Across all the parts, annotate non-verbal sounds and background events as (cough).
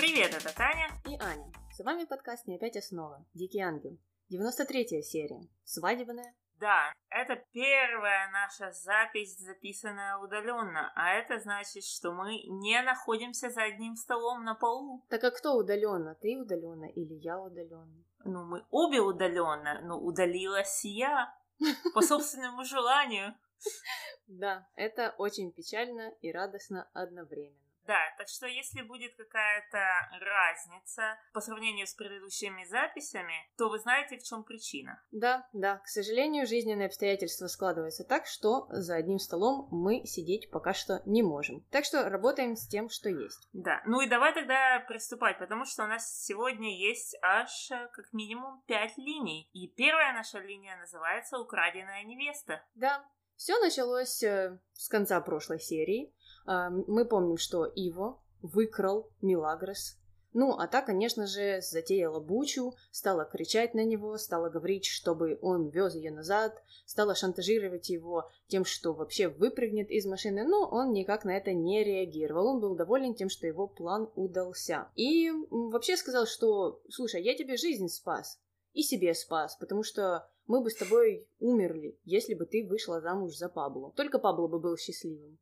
Привет, это Таня и Аня. С вами подкаст «Не опять основа. Дикий ангел». 93 серия. Свадебная. Да, это первая наша запись, записанная удаленно, а это значит, что мы не находимся за одним столом на полу. Так а кто удаленно? Ты удаленно или я удаленно? Ну, мы обе удаленно, но удалилась я по (laughs) собственному желанию. Да, это очень печально и радостно одновременно. Да, так что если будет какая-то разница по сравнению с предыдущими записями, то вы знаете, в чем причина. Да, да, к сожалению, жизненные обстоятельства складываются так, что за одним столом мы сидеть пока что не можем. Так что работаем с тем, что есть. Да, ну и давай тогда приступать, потому что у нас сегодня есть аж э, как минимум пять линий. И первая наша линия называется «Украденная невеста». Да, все началось э, с конца прошлой серии. Э, мы помним, что Иво выкрал Милагрос. Ну, а та, конечно же, затеяла бучу, стала кричать на него, стала говорить, чтобы он вез ее назад, стала шантажировать его тем, что вообще выпрыгнет из машины, но он никак на это не реагировал. Он был доволен тем, что его план удался. И вообще сказал, что, слушай, я тебе жизнь спас, и себе спас, потому что мы бы с тобой умерли, если бы ты вышла замуж за Пабло. Только Пабло бы был счастливым.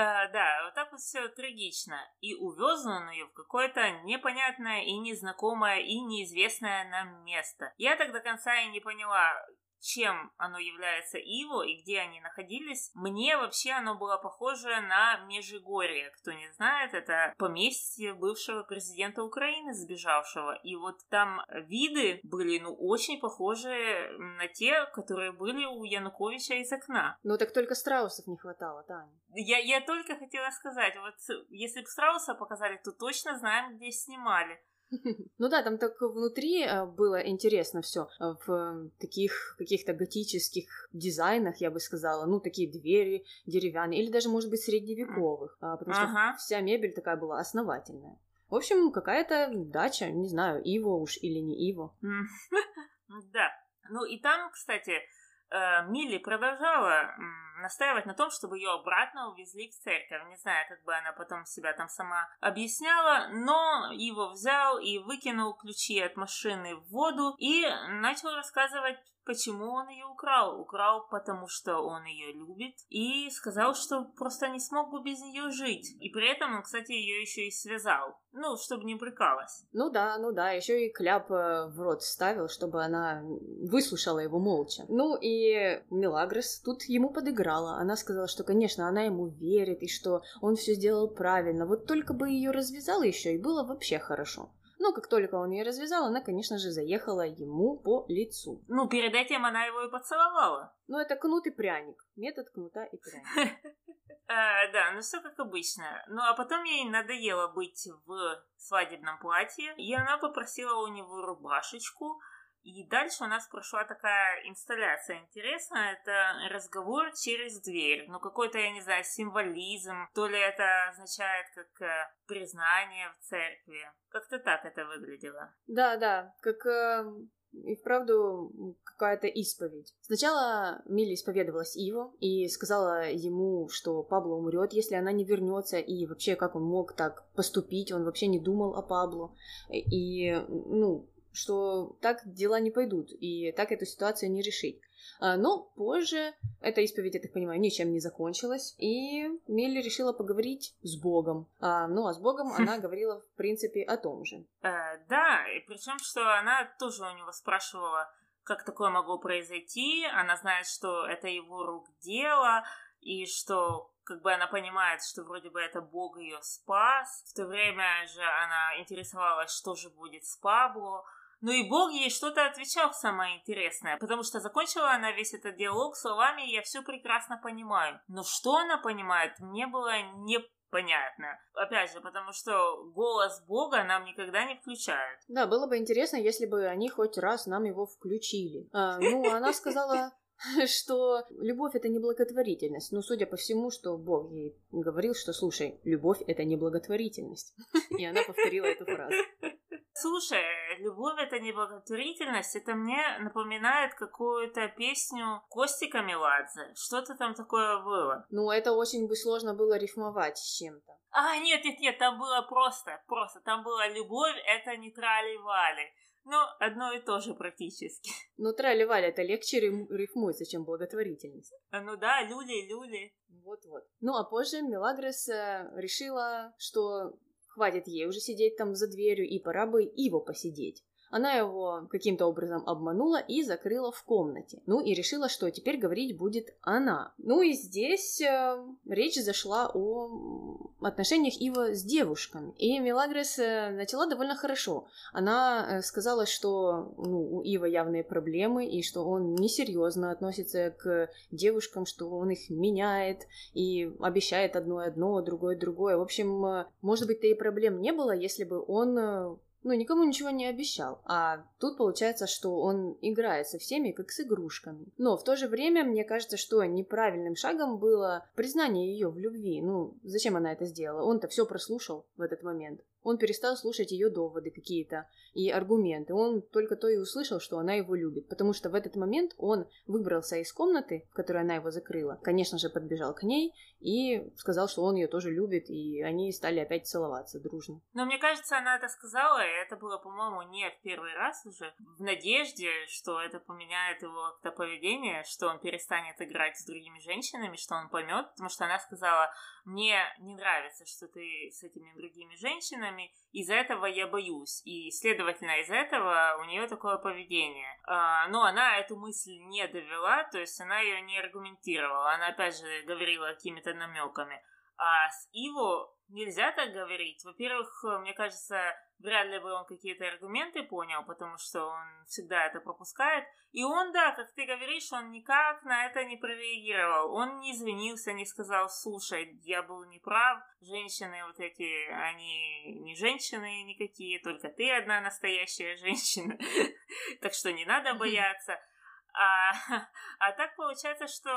А, да, вот так вот все трагично. И увез он ее в какое-то непонятное и незнакомое и неизвестное нам место. Я так до конца и не поняла, чем оно является Иво и где они находились, мне вообще оно было похоже на Межигорье. Кто не знает, это поместье бывшего президента Украины, сбежавшего. И вот там виды были, ну, очень похожи на те, которые были у Януковича из окна. Ну, так только страусов не хватало, Таня. Я, я только хотела сказать, вот если бы страуса показали, то точно знаем, где снимали. (laughs) Ну да, там так внутри э, было интересно все э, в таких каких-то готических дизайнах, я бы сказала, ну такие двери деревянные или даже, может быть, средневековых, а, потому что ага. вся мебель такая была основательная. В общем, какая-то дача, не знаю, Иво уж или не Иво. (laughs) Да. Ну и там, кстати, э, Милли продолжала настаивать на том, чтобы ее обратно увезли в церковь. Не знаю, как бы она потом себя там сама объясняла, но его взял и выкинул ключи от машины в воду и начал рассказывать почему он ее украл. Украл, потому что он ее любит. И сказал, что просто не смог бы без нее жить. И при этом он, кстати, ее еще и связал. Ну, чтобы не брыкалась. Ну да, ну да, еще и кляп э, в рот ставил, чтобы она выслушала его молча. Ну и Мелагрос тут ему подыграла. Она сказала, что, конечно, она ему верит, и что он все сделал правильно. Вот только бы ее развязал еще, и было вообще хорошо. Но как только он ее развязал, она, конечно же, заехала ему по лицу. Ну, перед этим она его и поцеловала. Ну, это кнут и пряник. Метод кнута и пряника. (laughs) Да, ну все как обычно. Ну а потом ей надоело быть в свадебном платье, и она попросила у него рубашечку, и дальше у нас прошла такая инсталляция интересная. Это разговор через дверь. Ну, какой-то, я не знаю, символизм. То ли это означает как э, признание в церкви. Как-то так это выглядело. Да, да. Как э, и вправду какая-то исповедь. Сначала Милли исповедовалась Иво и сказала ему, что Пабло умрет, если она не вернется, и вообще как он мог так поступить, он вообще не думал о Пабло. И, ну, что так дела не пойдут, и так эту ситуацию не решить. А, но позже эта исповедь, я так понимаю, ничем не закончилась, и Милли решила поговорить с Богом. А, ну, а с Богом она (laughs) говорила, в принципе, о том же. Э, да, и причем, что она тоже у него спрашивала, как такое могло произойти, она знает, что это его рук дело, и что как бы она понимает, что вроде бы это Бог ее спас. В то время же она интересовалась, что же будет с Пабло. Ну и Бог ей что-то отвечал самое интересное, потому что закончила она весь этот диалог словами «я все прекрасно понимаю». Но что она понимает, мне было не понятно. Опять же, потому что голос Бога нам никогда не включают. Да, было бы интересно, если бы они хоть раз нам его включили. А, ну, она сказала (laughs) что любовь это не благотворительность. Ну, судя по всему, что Бог ей говорил, что слушай, любовь это не благотворительность. И она повторила эту фразу. Слушай, любовь это не благотворительность, это мне напоминает какую-то песню Костика Меладзе. Что-то там такое было. Ну, это очень бы сложно было рифмовать с чем-то. А, нет, нет, нет, там было просто, просто. Там было любовь, это не трали-вали. Ну, одно и то же практически. (laughs) Ну, трали-вали, это легче рифмуется, чем благотворительность. А, ну да, люли-люли. Вот-вот. Ну, а позже Мелагрос э, решила, что хватит ей уже сидеть там за дверью, и пора бы его посидеть. Она его каким-то образом обманула и закрыла в комнате. Ну и решила, что теперь говорить будет она. Ну и здесь э, речь зашла о отношениях Ива с девушками. И Мелагрес э, начала довольно хорошо. Она э, сказала, что ну, у Ива явные проблемы и что он несерьезно относится к девушкам, что он их меняет и обещает одно одно, другое другое. В общем, э, может быть, то и проблем не было, если бы он ну, никому ничего не обещал. А тут получается, что он играет со всеми, как с игрушками. Но в то же время, мне кажется, что неправильным шагом было признание ее в любви. Ну, зачем она это сделала? Он-то все прослушал в этот момент. Он перестал слушать ее доводы какие-то и аргументы. Он только то и услышал, что она его любит. Потому что в этот момент он выбрался из комнаты, в которой она его закрыла. Конечно же, подбежал к ней и сказал, что он ее тоже любит. И они стали опять целоваться дружно. Но мне кажется, она это сказала, и это было, по-моему, не в первый раз уже. В надежде, что это поменяет его как-то поведение, что он перестанет играть с другими женщинами, что он поймет. Потому что она сказала, мне не нравится, что ты с этими другими женщинами, из-за этого я боюсь, и, следовательно, из-за этого у нее такое поведение. А, но она эту мысль не довела, то есть она ее не аргументировала, она опять же говорила какими-то намеками. А с Иво нельзя так говорить. Во-первых, мне кажется, вряд ли бы он какие-то аргументы понял, потому что он всегда это пропускает. И он, да, как ты говоришь, он никак на это не прореагировал. Он не извинился, не сказал, слушай, я был неправ, женщины вот эти, они не женщины никакие, только ты одна настоящая (laughs) женщина. Так что не надо бояться. А, (laughs) а так получается, что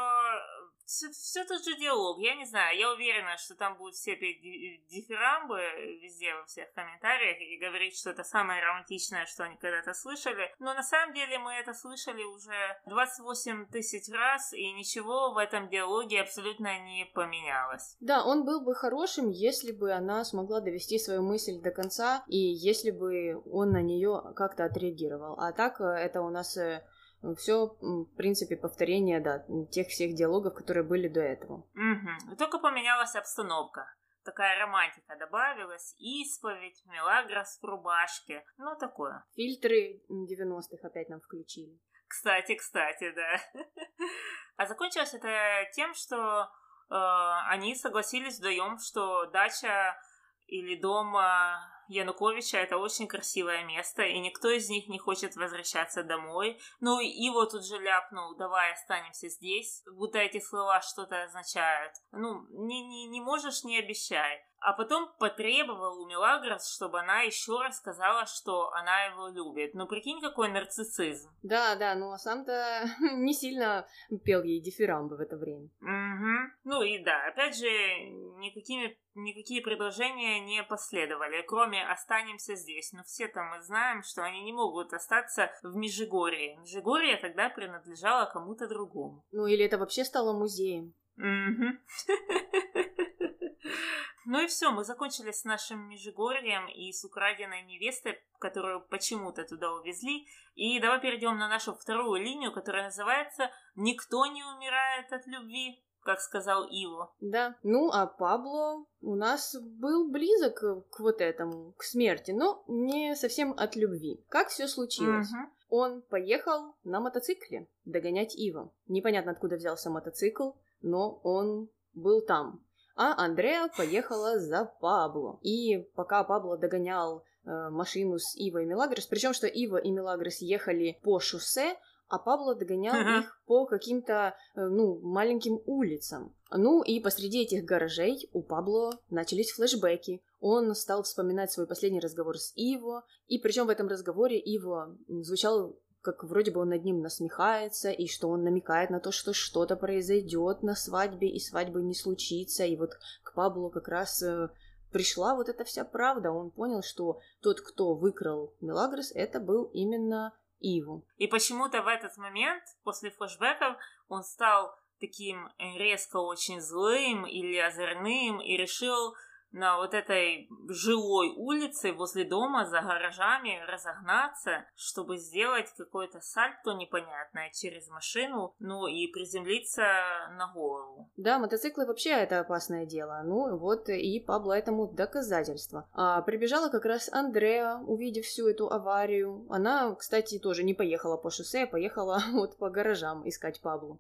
все, все тот же диалог. Я не знаю, я уверена, что там будут все петь дифирамбы везде, во всех комментариях, и говорить, что это самое романтичное, что они когда-то слышали. Но на самом деле мы это слышали уже 28 тысяч раз, и ничего в этом диалоге абсолютно не поменялось. Да, он был бы хорошим, если бы она смогла довести свою мысль до конца, и если бы он на нее как-то отреагировал. А так э, это у нас э, все, в принципе, повторение, да, тех всех диалогов, которые были до этого. Угу. Только поменялась обстановка. Такая романтика добавилась, исповедь, мелагрос в рубашке, ну такое. Фильтры 90-х опять нам включили. Кстати, кстати, да. (laughs) А закончилось это тем, что э, они согласились вдвоем, что дача или дом Януковича это очень красивое место, и никто из них не хочет возвращаться домой. Ну и вот тут же ляпнул, давай останемся здесь, будто эти слова что-то означают. Ну, не, не, не можешь, не обещай а потом потребовал у Мелагрос, чтобы она еще раз сказала, что она его любит. Ну, прикинь, какой нарциссизм. Да, да, ну а сам-то (laughs) не сильно пел ей дифирамбы в это время. Угу. Ну и да, опять же, никакими, никакие предложения не последовали, кроме «останемся здесь». Но все-то мы знаем, что они не могут остаться в Межигорье. Межигорье тогда принадлежало кому-то другому. Ну или это вообще стало музеем. (laughs) Ну и все, мы закончили с нашим Межигорьем и с украденной невестой, которую почему-то туда увезли. И давай перейдем на нашу вторую линию, которая называется «Никто не умирает от любви», как сказал Иво. Да. Ну, а Пабло у нас был близок к вот этому, к смерти, но не совсем от любви. Как все случилось? Угу. Он поехал на мотоцикле догонять Ива. Непонятно, откуда взялся мотоцикл, но он был там а Андреа поехала за Пабло. И пока Пабло догонял э, машину с Ивой и Мелагрос, причем что Ива и Мелагрос ехали по шоссе, а Пабло догонял uh-huh. их по каким-то, э, ну, маленьким улицам. Ну, и посреди этих гаражей у Пабло начались флешбеки. Он стал вспоминать свой последний разговор с Иво, и причем в этом разговоре Иво звучал как вроде бы он над ним насмехается, и что он намекает на то, что что-то произойдет на свадьбе, и свадьбы не случится, и вот к Паблу как раз э, пришла вот эта вся правда. Он понял, что тот, кто выкрал Мелагрос, это был именно Иву. И почему-то в этот момент, после флешбеков, он стал таким резко очень злым или озорным и решил на вот этой жилой улице возле дома за гаражами разогнаться, чтобы сделать какое-то сальто непонятное через машину, ну и приземлиться на голову. Да, мотоциклы вообще это опасное дело. Ну вот и Пабло этому доказательство. А прибежала как раз Андреа, увидев всю эту аварию. Она, кстати, тоже не поехала по шоссе, а поехала (laughs) вот по гаражам искать Паблу.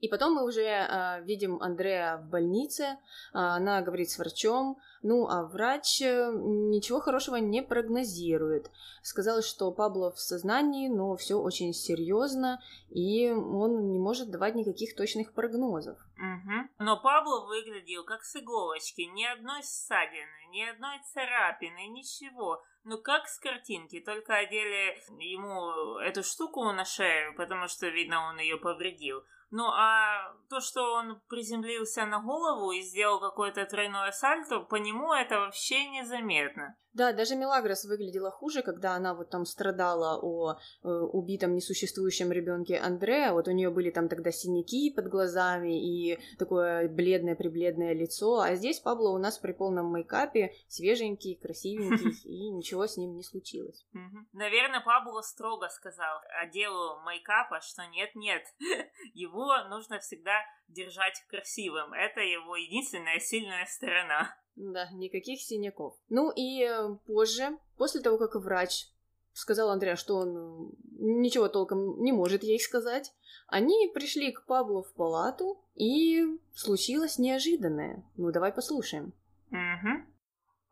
И потом мы уже э, видим Андрея в больнице, э, она говорит с врачом, ну а врач э, ничего хорошего не прогнозирует. Сказал, что Пабло в сознании, но все очень серьезно, и он не может давать никаких точных прогнозов. Угу. Но Пабло выглядел как с иголочки, ни одной ссадины, ни одной царапины, ничего. Ну, как с картинки, только одели ему эту штуку на шею, потому что, видно, он ее повредил. Ну, а то, что он приземлился на голову и сделал какое-то тройное сальто, по нему это вообще незаметно. Да, даже Мелагрос выглядела хуже, когда она вот там страдала о э, убитом несуществующем ребенке Андреа. Вот у нее были там тогда синяки под глазами и такое бледное-прибледное лицо. А здесь Пабло у нас при полном мейкапе, свеженький, красивенький, (laughs) и ничего с ним не случилось. Наверное, Пабло строго сказал отделу мейкапа, что нет-нет, (laughs) его нужно всегда держать красивым. Это его единственная сильная сторона. Да, никаких синяков. Ну и э, позже, после того, как врач сказал Андреа, что он э, ничего толком не может ей сказать, они пришли к Паблу в палату, и случилось неожиданное. Ну, давай послушаем. Угу.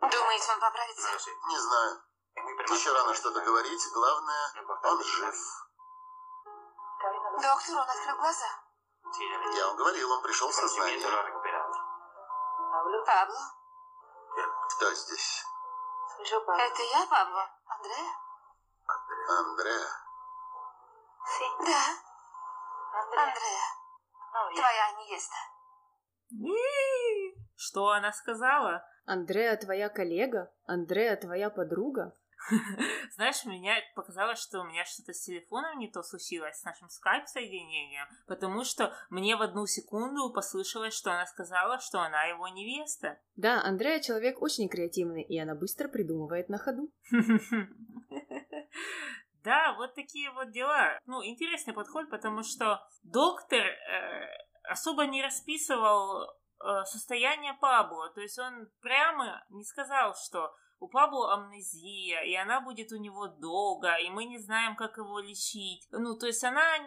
Думаете, он поправится? Не знаю. Еще рано что-то говорить. Главное, он жив. Доктор, он открыл глаза. Я вам говорил, он пришел в сознание. Пабло? Кто здесь? Это я, Пабло? Андреа? Андреа. Да. Андреа. Твоя невеста. Что она сказала? Андреа твоя коллега? Андреа твоя подруга? (laughs) Знаешь, мне показалось, что у меня что-то с телефоном не то случилось, с нашим скайп-соединением, потому что мне в одну секунду послышалось, что она сказала, что она его невеста. Да, Андрея человек очень креативный, и она быстро придумывает на ходу. (laughs) Да, вот такие вот дела. Ну, интересный подход, потому что доктор э, особо не расписывал э, состояние Пабло. То есть он прямо не сказал, что у Пабло амнезия, и она будет у него долго, и мы не знаем, как его лечить. Ну, то есть она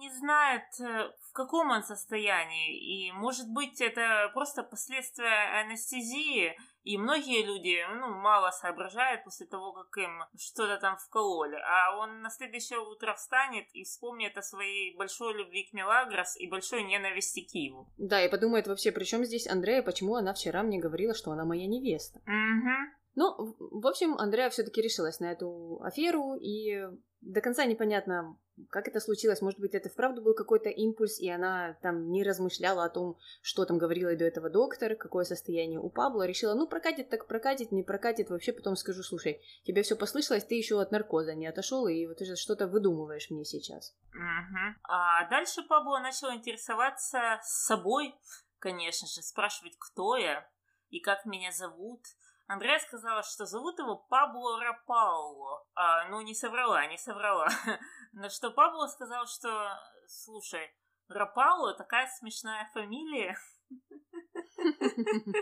не знает, э, в каком он состоянии, и, может быть, это просто последствия анестезии, и многие люди, ну, мало соображают после того, как им что-то там вкололи, а он на следующее утро встанет и вспомнит о своей большой любви к Мелагрос и большой ненависти к Киеву. Да, и подумает вообще, при чем здесь Андрея, почему она вчера мне говорила, что она моя невеста. Угу. Ну, в общем, Андреа все-таки решилась на эту аферу, и до конца непонятно, как это случилось. Может быть, это вправду был какой-то импульс, и она там не размышляла о том, что там говорила до этого доктор, какое состояние у Пабло. Решила, ну, прокатит так прокатит, не прокатит. Вообще потом скажу, слушай, тебе все послышалось, ты еще от наркоза не отошел, и вот ты что-то выдумываешь мне сейчас. Угу. А дальше Пабло начал интересоваться собой, конечно же, спрашивать, кто я и как меня зовут. Андрея сказала, что зовут его Пабло Рапауло. А, ну, не соврала, не соврала. (laughs) Но что Пабло сказал, что, слушай, Рапауло такая смешная фамилия. (laughs)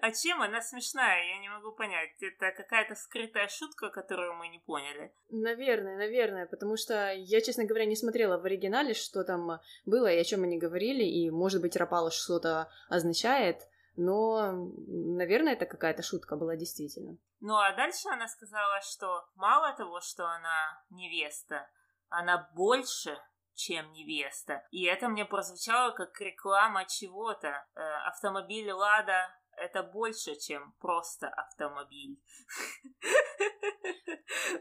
А чем она смешная, я не могу понять. Это какая-то скрытая шутка, которую мы не поняли. Наверное, наверное, потому что я, честно говоря, не смотрела в оригинале, что там было и о чем они говорили, и, может быть, Рапало что-то означает, но, наверное, это какая-то шутка была действительно. Ну а дальше она сказала, что мало того, что она невеста, она больше, чем невеста. И это мне прозвучало как реклама чего-то. Э, автомобиль Лада это больше, чем просто автомобиль. (laughs)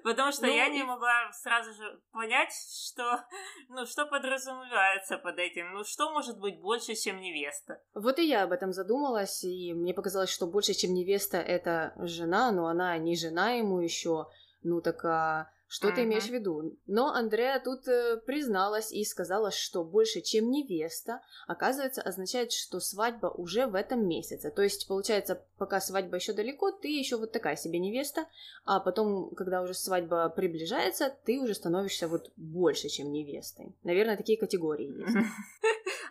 Потому что я ну не могла сразу же понять, что, (laughs) ну, что подразумевается под этим. Ну, что может быть больше, чем невеста? Вот и я об этом задумалась, и мне показалось, что больше, чем невеста, это жена, но она не жена ему еще. Ну, так а что mm-hmm. ты имеешь в виду? Но Андреа тут э, призналась и сказала, что больше, чем невеста, оказывается, означает, что свадьба уже в этом месяце. То есть, получается, пока свадьба еще далеко, ты еще вот такая себе невеста, а потом, когда уже свадьба приближается, ты уже становишься вот больше, чем невестой. Наверное, такие категории есть. (laughs)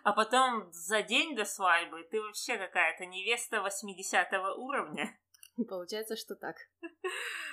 А потом за день до свадьбы ты вообще какая-то невеста 80 уровня. (laughs) Получается, что так. (laughs)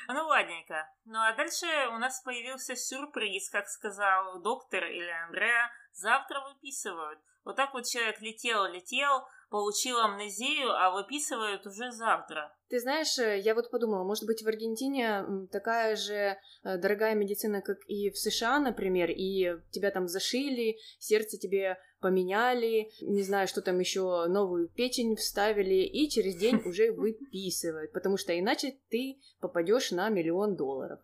Ну, ладненько. Ну, а дальше у нас появился сюрприз, как сказал доктор или Андреа. Завтра выписывают. Вот так вот человек летел, летел, получил амнезию, а выписывают уже завтра. Ты знаешь, э, я вот подумала, может быть, в Аргентине такая же э, дорогая медицина, как и в США, например, и тебя там зашили, сердце тебе поменяли, не знаю, что там еще, новую печень вставили, и через день (laughs) уже выписывают, потому что иначе ты попадешь на миллион долларов.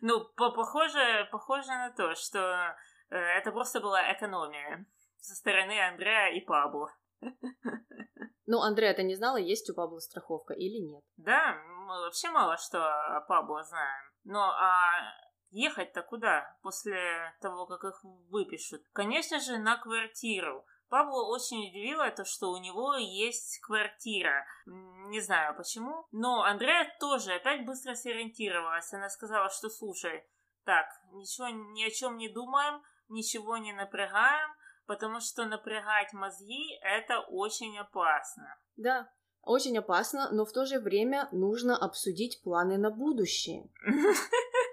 Ну, похоже, похоже на то, что э, это просто была экономия со стороны Андрея и Пабло. (laughs) Ну, Андрея, ты не знала, есть у Пабло страховка или нет? Да, мы вообще мало что о Пабло знаем. Но а ехать-то куда после того, как их выпишут? Конечно же, на квартиру. Пабло очень удивило то, что у него есть квартира. Не знаю почему. Но Андрея тоже опять быстро сориентировалась. Она сказала, что слушай, так, ничего ни о чем не думаем, ничего не напрягаем, потому что напрягать мозги это очень опасно. Да, очень опасно, но в то же время нужно обсудить планы на будущее. (laughs)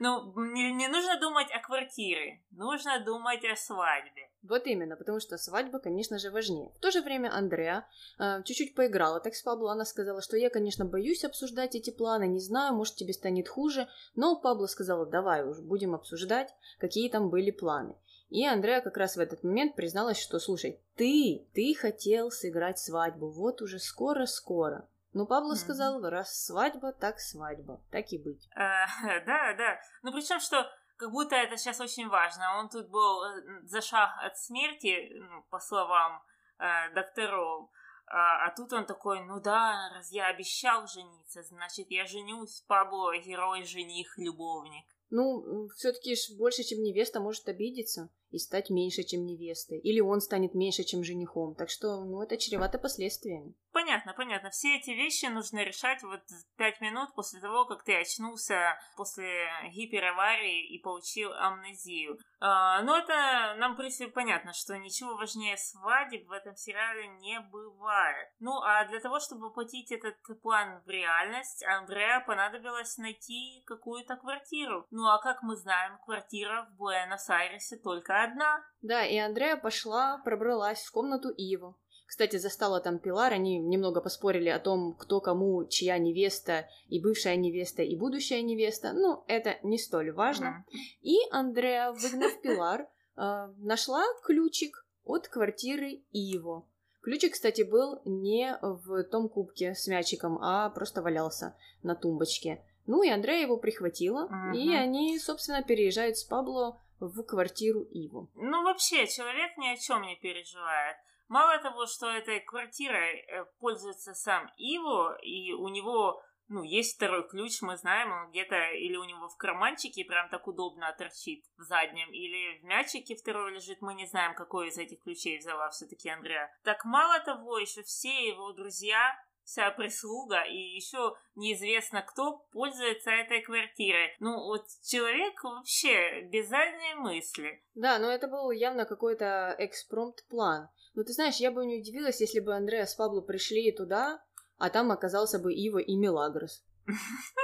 Ну, не, не нужно думать о квартире, нужно думать о свадьбе. Вот именно, потому что свадьба, конечно же, важнее. В то же время Андреа э, чуть-чуть поиграла так с Пабло. Она сказала, что я, конечно, боюсь обсуждать эти планы, не знаю, может, тебе станет хуже. Но Пабло сказала, давай уж, будем обсуждать, какие там были планы. И Андреа как раз в этот момент призналась, что, слушай, ты, ты хотел сыграть свадьбу, вот уже скоро-скоро. Ну, Пабло mm-hmm. сказал, раз свадьба, так свадьба, так и быть. А, (laughs) да, да. Ну, причем, что как будто это сейчас очень важно. Он тут был э, за шаг от смерти, ну, по словам э, докторов. А, а тут он такой, ну да, раз я обещал жениться, значит, я женюсь. Пабло герой, жених, любовник. Ну, все-таки больше, чем невеста, может обидеться и стать меньше, чем невестой. Или он станет меньше, чем женихом. Так что, ну, это чревато последствиями. Понятно, понятно. Все эти вещи нужно решать вот пять минут после того, как ты очнулся после гипераварии и получил амнезию. А, но это нам, в принципе, понятно, что ничего важнее свадеб в этом сериале не бывает. Ну, а для того, чтобы воплотить этот план в реальность, Андреа понадобилось найти какую-то квартиру. Ну, а как мы знаем, квартира в Буэнос-Айресе только одна. Да, и Андрея пошла, пробралась в комнату Иву. Кстати, застала там Пилар, они немного поспорили о том, кто кому, чья невеста, и бывшая невеста, и будущая невеста. Ну, это не столь важно. Mm. И Андреа, выгнав Пилар, (laughs) э, нашла ключик от квартиры Иво. Ключик, кстати, был не в том кубке с мячиком, а просто валялся на тумбочке. Ну и Андрея его прихватила, uh-huh. и они, собственно, переезжают с Пабло в квартиру Иву. Ну, вообще, человек ни о чем не переживает. Мало того, что этой квартирой э, пользуется сам Иво, и у него, ну, есть второй ключ, мы знаем, он где-то или у него в карманчике прям так удобно торчит в заднем, или в мячике второй лежит, мы не знаем, какой из этих ключей взяла все-таки Андреа. Так мало того, еще все его друзья вся прислуга и еще неизвестно кто пользуется этой квартирой. Ну, вот человек вообще без задней мысли. Да, но это был явно какой-то экспромт-план. Ну, ты знаешь, я бы не удивилась, если бы Андреа с Пабло пришли туда, а там оказался бы Ива и Мелагрос. (laughs)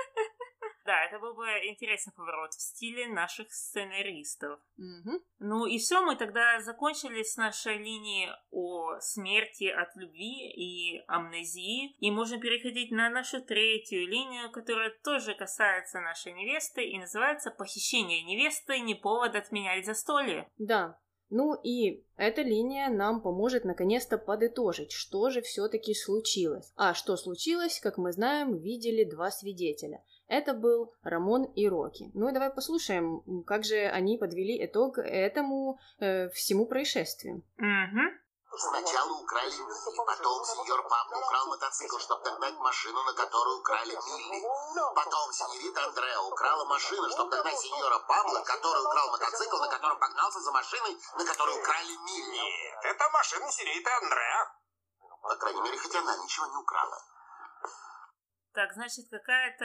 Это был бы интересный поворот в стиле наших сценаристов. Угу. Ну и все, мы тогда закончили с нашей линии о смерти от любви и амнезии. И можем переходить на нашу третью линию, которая тоже касается нашей невесты и называется «Похищение невесты. Не повод отменять застолье». Да, Ну и эта линия нам поможет наконец-то подытожить, что же все-таки случилось. А что случилось, как мы знаем, видели два свидетеля. Это был Рамон и Рокки. Ну и давай послушаем, как же они подвели итог этому э, всему происшествию. Угу. Сначала украли Милли, потом сеньор Пабло украл мотоцикл, чтобы догнать машину, на которую украли Милли. Потом сеньорита Андреа украла машину, чтобы догнать сеньора Пабло, который украл мотоцикл, на котором погнался за машиной, на которой украли Милли. Нет, это машина сеньориты Андреа. По крайней мере, хоть она ничего не украла. Так, значит, какая-то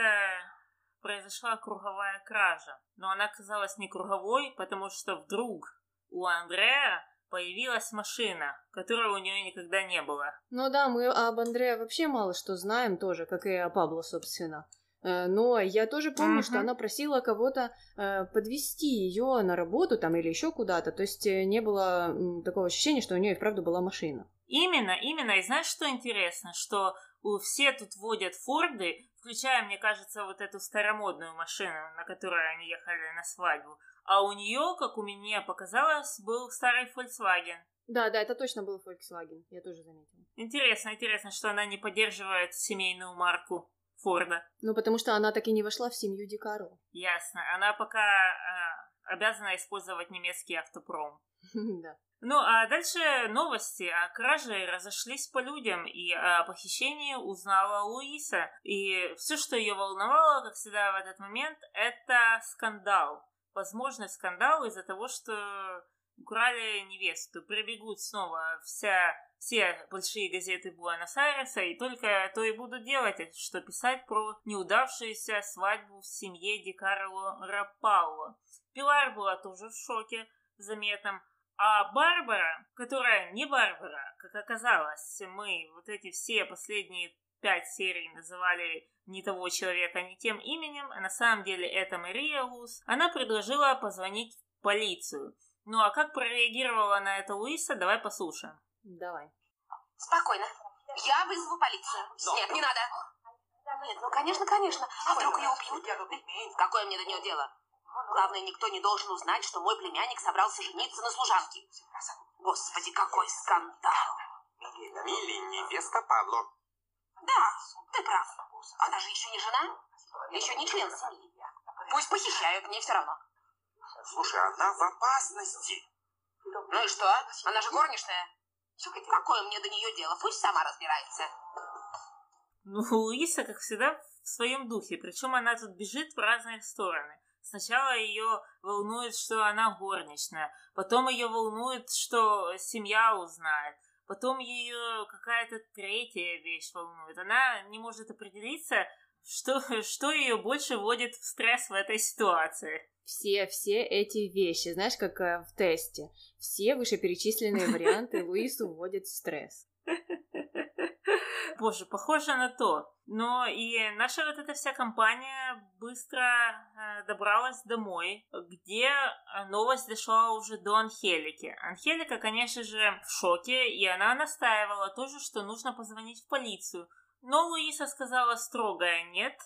произошла круговая кража. Но она оказалась не круговой, потому что вдруг у Андрея появилась машина, которой у нее никогда не было. Ну да, мы об Андре вообще мало что знаем тоже, как и о Пабло, собственно. Э, но я тоже помню, uh-huh. что она просила кого-то э, подвести ее на работу там или еще куда-то. То есть э, не было такого ощущения, что у нее и вправду была машина. Именно, именно. И знаешь, что интересно? Что все тут водят Форды, включая, мне кажется, вот эту старомодную машину, на которой они ехали на свадьбу. А у нее, как у меня показалось, был старый Volkswagen. Да, да, это точно был Volkswagen, я тоже заметила. Интересно, интересно, что она не поддерживает семейную марку Форда. Ну, потому что она так и не вошла в семью Ди Карло. Ясно. Она пока э, обязана использовать немецкий автопром. (laughs) Да. Ну, а дальше новости о краже разошлись по людям, и о похищении узнала Луиса. И все, что ее волновало, как всегда в этот момент, это скандал возможный скандал из-за того, что украли невесту. Прибегут снова вся, все большие газеты Буэнос-Айреса, и только то и будут делать, что писать про неудавшуюся свадьбу в семье Ди Карло Рапауло. Пилар была тоже в шоке заметном, а Барбара, которая не Барбара, как оказалось, мы вот эти все последние пять серий называли не того человека не тем именем, а на самом деле это Мария Луз, она предложила позвонить в полицию. Ну а как прореагировала на это Луиса, давай послушаем. Давай. Спокойно. Я вызову полицию. Но... Нет, не надо. Нет, ну конечно, конечно. А вдруг ее убьют? Какое мне до нее дело? Главное, никто не должен узнать, что мой племянник собрался жениться на служанке. Господи, какой скандал. Милли, невеста Пабло. Да, ты прав. Она же еще не жена, еще не член семьи. Пусть похищают, мне все равно. Слушай, она в опасности. Ну и что? Она же горничная. Какое мне до нее дело? Пусть сама разбирается. Ну, Луиса, как всегда, в своем духе. Причем она тут бежит в разные стороны. Сначала ее волнует, что она горничная. Потом ее волнует, что семья узнает. Потом ее какая-то третья вещь волнует. Она не может определиться, что, что ее больше вводит в стресс в этой ситуации. Все, все эти вещи, знаешь, как э, в тесте. Все вышеперечисленные варианты Луису вводят в стресс. Боже, похоже на то. Но и наша вот эта вся компания быстро э, добралась домой, где э, новость дошла уже до Анхелики. Анхелика, конечно же, в шоке, и она настаивала тоже, что нужно позвонить в полицию. Но Луиса сказала строгое «нет»,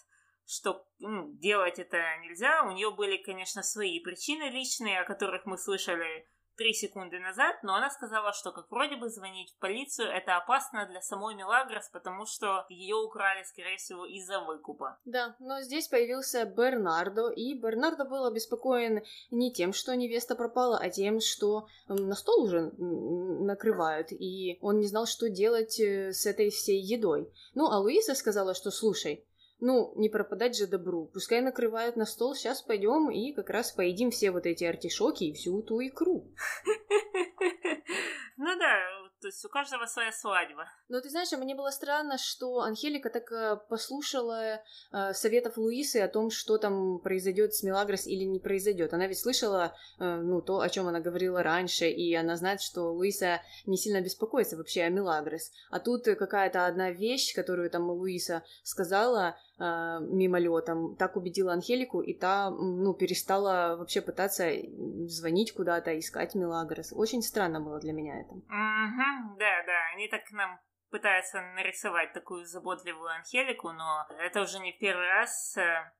что ну, делать это нельзя. У нее были, конечно, свои причины личные, о которых мы слышали три секунды назад, но она сказала, что как вроде бы звонить в полицию это опасно для самой Мелагрос, потому что ее украли, скорее всего, из-за выкупа. Да, но здесь появился Бернардо, и Бернардо был обеспокоен не тем, что невеста пропала, а тем, что на стол уже накрывают, и он не знал, что делать э, с этой всей едой. Ну, а Луиса сказала, что слушай, ну, не пропадать же добру. Пускай накрывают на стол, сейчас пойдем и как раз поедим все вот эти артишоки и всю ту икру. (laughs) Ну да, то есть у каждого своя свадьба. Но ты знаешь, мне было странно, что Анхелика так э, послушала э, советов Луисы о том, что там произойдет с Мелагрос или не произойдет. Она ведь слышала, э, ну, то, о чем она говорила раньше, и она знает, что Луиса не сильно беспокоится вообще о Мелагрос. А тут какая-то одна вещь, которую там Луиса сказала, э, мимолетом, так убедила Анхелику, и та, ну, перестала вообще пытаться звонить куда-то, искать Мелагрос. Очень странно было для меня это. Да, да, они так нам пытаются нарисовать такую заботливую Анхелику, но это уже не первый раз. Э,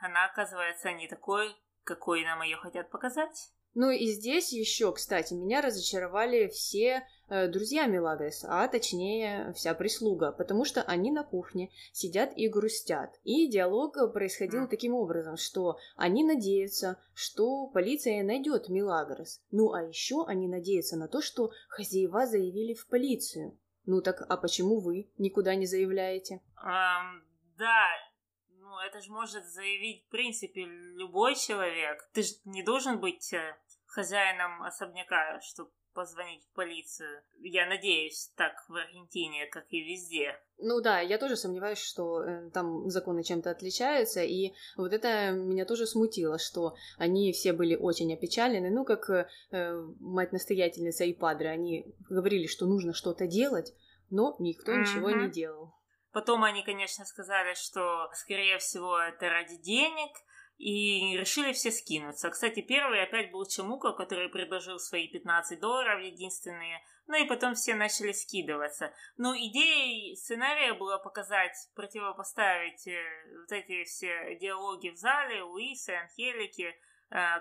она оказывается не такой, какой нам ее хотят показать. Ну и здесь еще, кстати, меня разочаровали все друзья Мелагрос, а точнее вся прислуга, потому что они на кухне сидят и грустят. И диалог происходил таким образом, что они надеются, что полиция найдет Мелагрос. Ну а еще они надеются на то, что хозяева заявили в полицию. Ну так, а почему вы никуда не заявляете? Um, да, ну это же может заявить в принципе любой человек. Ты же не должен быть э, хозяином особняка, чтобы позвонить в полицию. Я надеюсь, так в Аргентине, как и везде. Ну да, я тоже сомневаюсь, что э, там законы чем-то отличаются, и вот это меня тоже смутило, что они все были очень опечалены, ну как э, мать-настоятельница и падре, они говорили, что нужно что-то делать, но никто mm-hmm. ничего не делал. Потом они, конечно, сказали, что, скорее всего, это ради денег, и решили все скинуться. Кстати, первый опять был Чемука, который предложил свои 15 долларов единственные, ну и потом все начали скидываться. Но идеей сценария было показать, противопоставить э, вот эти все диалоги в зале, Луисы, Анхелики,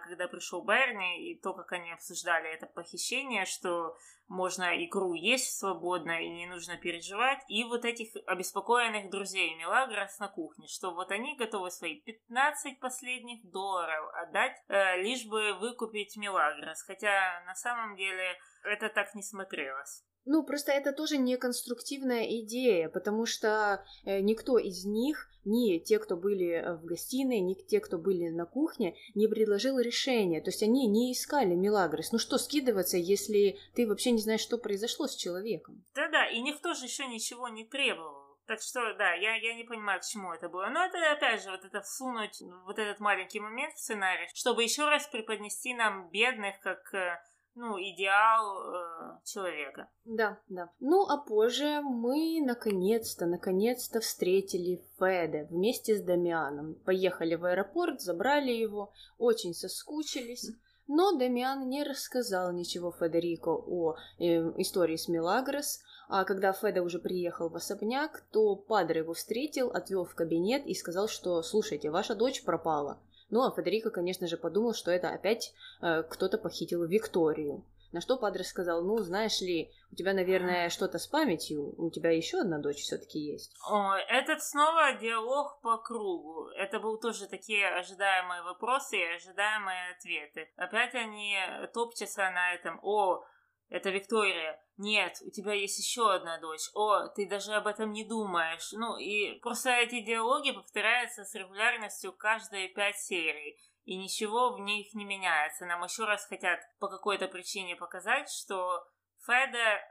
когда пришел Берни, и то, как они обсуждали это похищение, что можно игру есть свободно и не нужно переживать, и вот этих обеспокоенных друзей Мелагрос на кухне, что вот они готовы свои 15 последних долларов отдать, э, лишь бы выкупить Мелагрос, хотя на самом деле это так не смотрелось. Ну, просто это тоже не конструктивная идея, потому что э, никто из них, ни те, кто были э, в гостиной, ни те, кто были на кухне, не предложил решения. То есть они не искали Милагрос. Ну что скидываться, если ты вообще не знаешь, что произошло с человеком? Да-да, и никто же еще ничего не требовал. Так что, да, я, я не понимаю, к чему это было. Но это, опять же, вот это всунуть вот этот маленький момент в сценарий, чтобы еще раз преподнести нам бедных, как э, ну, идеал э, человека. Да, да. Ну, а позже мы наконец-то, наконец-то встретили Феде вместе с Дамианом. Поехали в аэропорт, забрали его, очень соскучились. Но Дамиан не рассказал ничего Федерико о э, истории с Мелагрос, а когда Феда уже приехал в особняк, то Падре его встретил, отвел в кабинет и сказал, что «Слушайте, ваша дочь пропала». Ну, а Федерико, конечно же, подумал, что это опять э, кто-то похитил Викторию. На что Падре сказал, ну, знаешь ли, у тебя, наверное, что-то с памятью, у тебя еще одна дочь все-таки есть. О, этот снова диалог по кругу. Это был тоже такие ожидаемые вопросы и ожидаемые ответы. Опять они топчутся на этом, о, это Виктория. Нет, у тебя есть еще одна дочь. О, ты даже об этом не думаешь. Ну, и просто эти диалоги повторяются с регулярностью каждые пять серий. И ничего в них не меняется. Нам еще раз хотят по какой-то причине показать, что Феда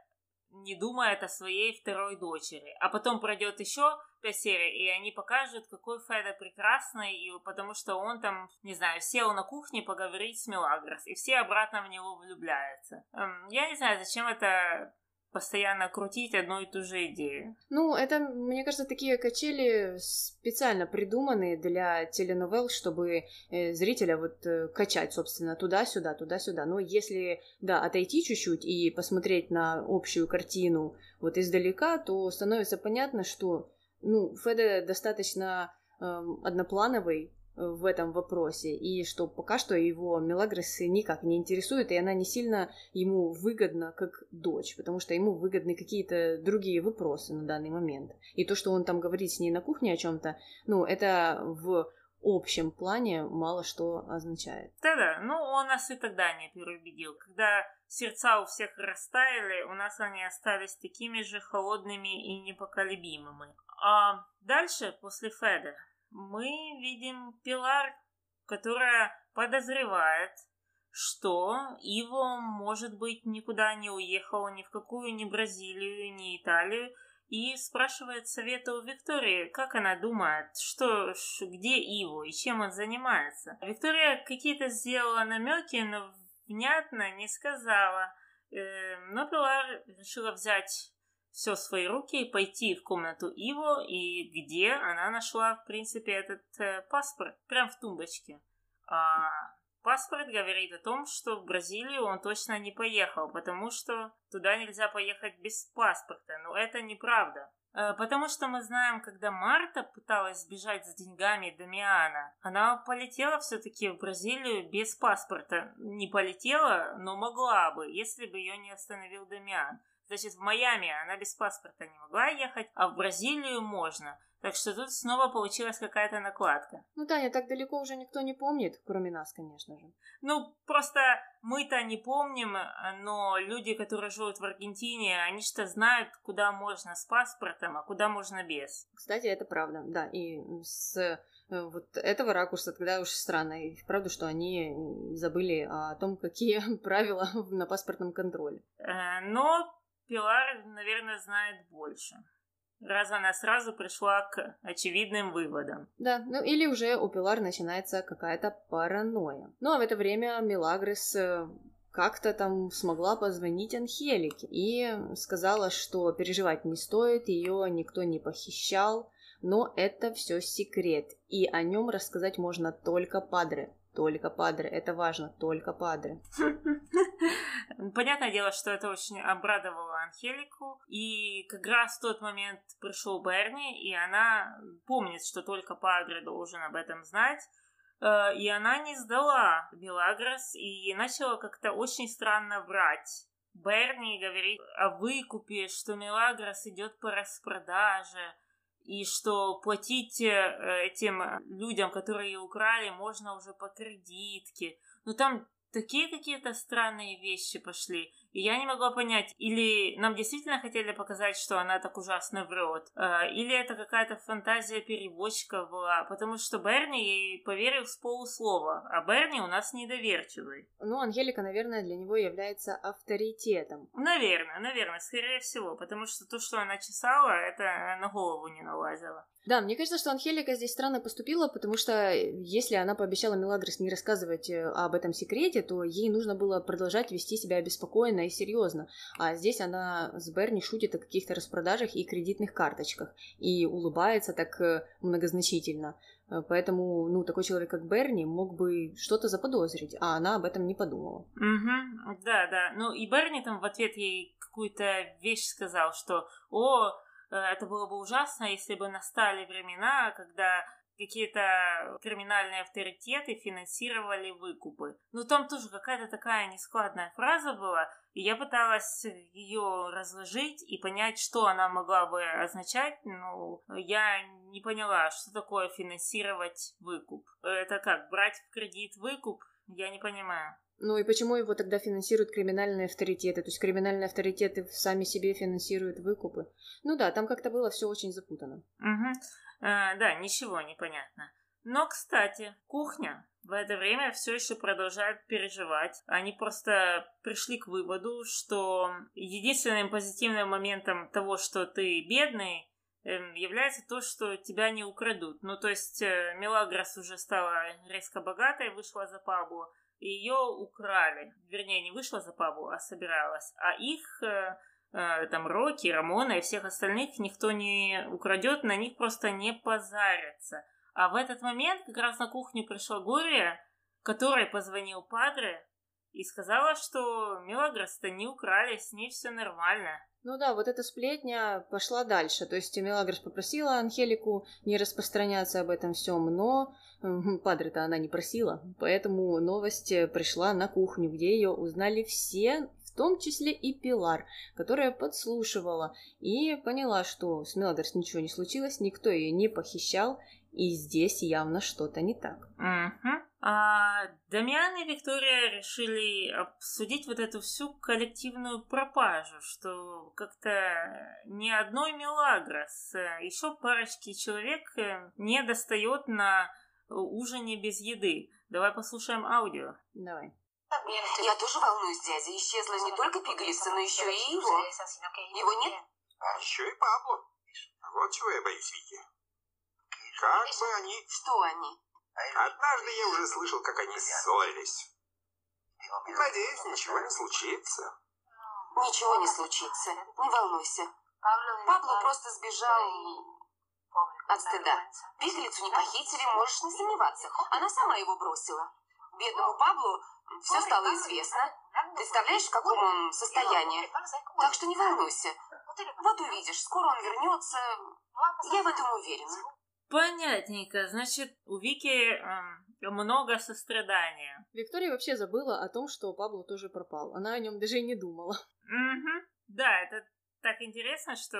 не думает о своей второй дочери. А потом пройдет еще пять серий, и они покажут, какой Феда прекрасный, и потому что он там, не знаю, сел на кухне поговорить с Мелагрос, и все обратно в него влюбляются. Эм, я не знаю, зачем это постоянно крутить одну и ту же идею. Ну, это, мне кажется, такие качели специально придуманы для теленовелл, чтобы э, зрителя вот э, качать, собственно, туда-сюда, туда-сюда. Но если, да, отойти чуть-чуть и посмотреть на общую картину вот издалека, то становится понятно, что, ну, Феде достаточно э, одноплановый, в этом вопросе, и что пока что его Мелагрос никак не интересует, и она не сильно ему выгодна как дочь, потому что ему выгодны какие-то другие вопросы на данный момент. И то, что он там говорит с ней на кухне о чем-то, ну, это в общем плане мало что означает. Да-да, ну он нас и тогда не переубедил. Когда сердца у всех растаяли, у нас они остались такими же холодными и непоколебимыми. А дальше, после Феда, мы видим Пилар, которая подозревает, что Иво, может быть, никуда не уехал, ни в какую ни Бразилию, ни Италию, и спрашивает совета у Виктории, как она думает, что, где Иво и чем он занимается. Виктория какие-то сделала намеки, но внятно не сказала. Э, но Пилар решила взять все в свои руки и пойти в комнату Иво, и где она нашла, в принципе, этот э, паспорт, прям в тумбочке. А паспорт говорит о том, что в Бразилию он точно не поехал, потому что туда нельзя поехать без паспорта, но это неправда. Э, потому что мы знаем, когда Марта пыталась сбежать с деньгами Дамиана, она полетела все-таки в Бразилию без паспорта. Не полетела, но могла бы, если бы ее не остановил Дамиан. Значит, в Майами она без паспорта не могла ехать, а в Бразилию можно. Так что тут снова получилась какая-то накладка. Ну, Таня, так далеко уже никто не помнит, кроме нас, конечно же. Ну, просто мы-то не помним, но люди, которые живут в Аргентине, они что знают, куда можно с паспортом, а куда можно без. Кстати, это правда, да. И с э, вот этого ракурса тогда уж странно. И правда, что они забыли о том, какие (laughs) правила на паспортном контроле. Э, но Пилар, наверное, знает больше раз она сразу пришла к очевидным выводам. Да, ну или уже у Пилар начинается какая-то паранойя. Ну а в это время Милагрес э, как-то там смогла позвонить Анхелике и сказала, что переживать не стоит, ее никто не похищал, но это все секрет, и о нем рассказать можно только Падре. Только Падре, это важно, только Падре. (laughs) Понятное дело, что это очень обрадовало Анхелику, и как раз в тот момент пришел Берни, и она помнит, что только Падре должен об этом знать, э, и она не сдала Белагрос и начала как-то очень странно врать. Берни говорит о выкупе, что Мелагрос идет по распродаже, и что платить э, этим людям, которые украли, можно уже по кредитке. Но там такие какие-то странные вещи пошли. И я не могла понять, или нам действительно хотели показать, что она так ужасно врет, а, или это какая-то фантазия переводчика была, потому что Берни ей поверил с полуслова, а Берни у нас недоверчивый. Ну, Ангелика, наверное, для него является авторитетом. Наверное, наверное, скорее всего, потому что то, что она чесала, это на голову не налазило. Да, мне кажется, что Анхелика здесь странно поступила, потому что если она пообещала Мелагрос не рассказывать э, об этом секрете, то ей нужно было продолжать вести себя обеспокоенно и серьезно. А здесь она с Берни шутит о каких-то распродажах и кредитных карточках и улыбается так э, многозначительно. Э, поэтому, ну, такой человек, как Берни, мог бы что-то заподозрить, а она об этом не подумала. Угу, да, да. Ну, и Берни там в ответ ей какую-то вещь сказал, что «О, э, это было бы ужасно, если бы настали времена, когда какие-то криминальные авторитеты финансировали выкупы. Ну, там тоже какая-то такая нескладная фраза была, и я пыталась ее разложить и понять, что она могла бы означать, но я не поняла, что такое финансировать выкуп. Это как, брать в кредит выкуп? Я не понимаю. Ну и почему его тогда финансируют криминальные авторитеты? То есть криминальные авторитеты сами себе финансируют выкупы? Ну да, там как-то было все очень запутано. Угу. А, да, ничего не понятно. Но, кстати, кухня в это время все еще продолжает переживать. Они просто пришли к выводу, что единственным позитивным моментом того, что ты бедный, эм, является то, что тебя не украдут. Ну, то есть э, Мелагрос уже стала резко богатой, вышла за Пабло, и ее украли. Вернее, не вышла за Пабло, а собиралась. А их э, Э, там Рокки, Рамона и всех остальных никто не украдет, на них просто не позарятся. А в этот момент как раз на кухню пришла Глория, которой позвонил Падре и сказала, что Мелагрос-то не украли, с ней все нормально. Ну да, вот эта сплетня пошла дальше. То есть Мелагрос попросила Анхелику не распространяться об этом всем, но Падре-то она не просила. Поэтому новость пришла на кухню, где ее узнали все, в том числе и Пилар, которая подслушивала и поняла, что с Мелодерс ничего не случилось, никто ее не похищал, и здесь явно что-то не так. Угу. А Дамиан и Виктория решили обсудить вот эту всю коллективную пропажу, что как-то ни одной Мелагрос, еще парочки человек э, не достает на ужине без еды. Давай послушаем аудио. Давай. Я тоже волнуюсь, дядя. Исчезла не только Пиглиса, но еще и его. Его нет? А еще и Пабло. Вот чего я боюсь, Вики. Как бы они... Что они? Однажды я уже слышал, как они ссорились. Надеюсь, ничего не случится. Ничего не случится. Не волнуйся. Пабло просто сбежал от стыда. Пиглицу не похитили, можешь не сомневаться. Она сама его бросила. Бедному Паблу все стало известно. Представляешь, в каком он состоянии? Так что не волнуйся. Вот увидишь, скоро он вернется. Я в этом уверена. Понятненько. Значит, у Вики эм, много сострадания. Виктория вообще забыла о том, что Пабло тоже пропал. Она о нем даже и не думала. Угу. Да, это так интересно, что,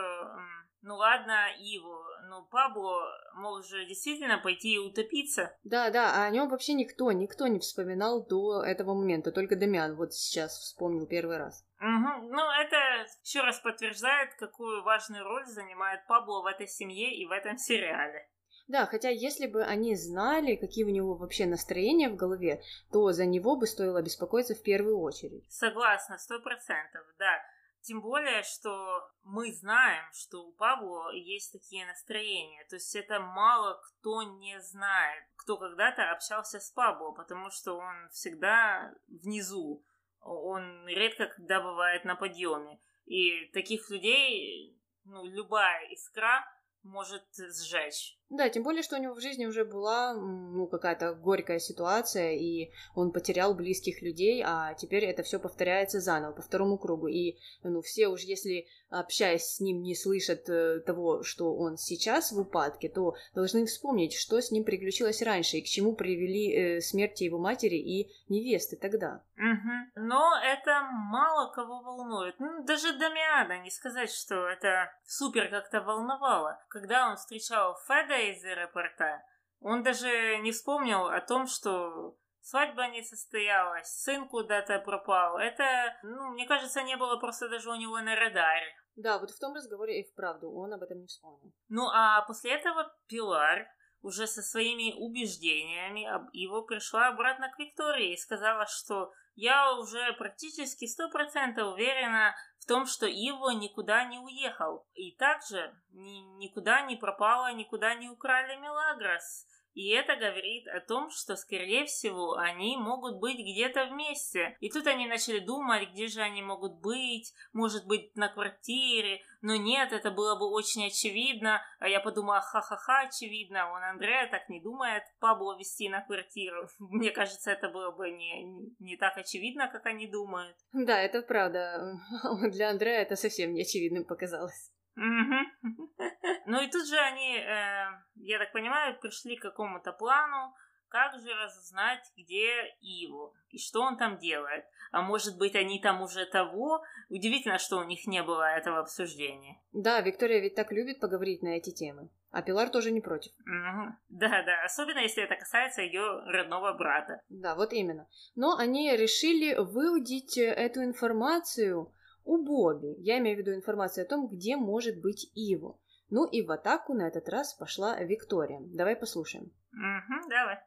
ну ладно, Иву, но Пабло мог же действительно пойти и утопиться. Да, да, а о нем вообще никто, никто не вспоминал до этого момента, только Дамиан вот сейчас вспомнил первый раз. Угу. Ну, это еще раз подтверждает, какую важную роль занимает Пабло в этой семье и в этом сериале. Да, хотя если бы они знали, какие у него вообще настроения в голове, то за него бы стоило беспокоиться в первую очередь. Согласна, сто процентов, да. Тем более, что мы знаем, что у Пабло есть такие настроения. То есть это мало кто не знает, кто когда-то общался с Пабло, потому что он всегда внизу. Он редко когда бывает на подъеме. И таких людей, ну, любая искра может сжечь. Да, тем более, что у него в жизни уже была, ну, какая-то горькая ситуация, и он потерял близких людей, а теперь это все повторяется заново, по второму кругу. И, ну, все уж если, общаясь с ним, не слышат э, того, что он сейчас в упадке, то должны вспомнить, что с ним приключилось раньше, и к чему привели э, смерти его матери и невесты тогда. Угу. Но это мало кого волнует. Ну, даже Дамиана, не сказать, что это супер как-то волновало. Когда он встречал Феда из аэропорта. Он даже не вспомнил о том, что свадьба не состоялась, сын куда-то пропал. Это, ну, мне кажется, не было просто даже у него на радаре. Да, вот в том разговоре и вправду он об этом не вспомнил. Ну, а после этого Пилар уже со своими убеждениями его пришла обратно к Виктории и сказала, что я уже практически сто процентов уверена в том, что Иво никуда не уехал. И также ни, никуда не пропало, никуда не украли Мелагрос. И это говорит о том, что, скорее всего, они могут быть где-то вместе. И тут они начали думать, где же они могут быть, может быть, на квартире. Но нет, это было бы очень очевидно. А я подумала, ха-ха-ха, очевидно. Он Андрея так не думает Пабло вести на квартиру. (laughs) Мне кажется, это было бы не, не так очевидно, как они думают. Да, это правда. (laughs) Для Андрея это совсем не очевидным показалось. Ну и тут же они, э, я так понимаю, пришли к какому-то плану, как же разузнать, где Иву и что он там делает. А может быть, они там уже того? Удивительно, что у них не было этого обсуждения. Да, Виктория ведь так любит поговорить на эти темы. А Пилар тоже не против. Угу. Да, да, особенно если это касается ее родного брата. Да, вот именно. Но они решили выудить эту информацию у Бобби. Я имею в виду информацию о том, где может быть Иво. Ну и в атаку на этот раз пошла Виктория. Давай послушаем. Угу, давай.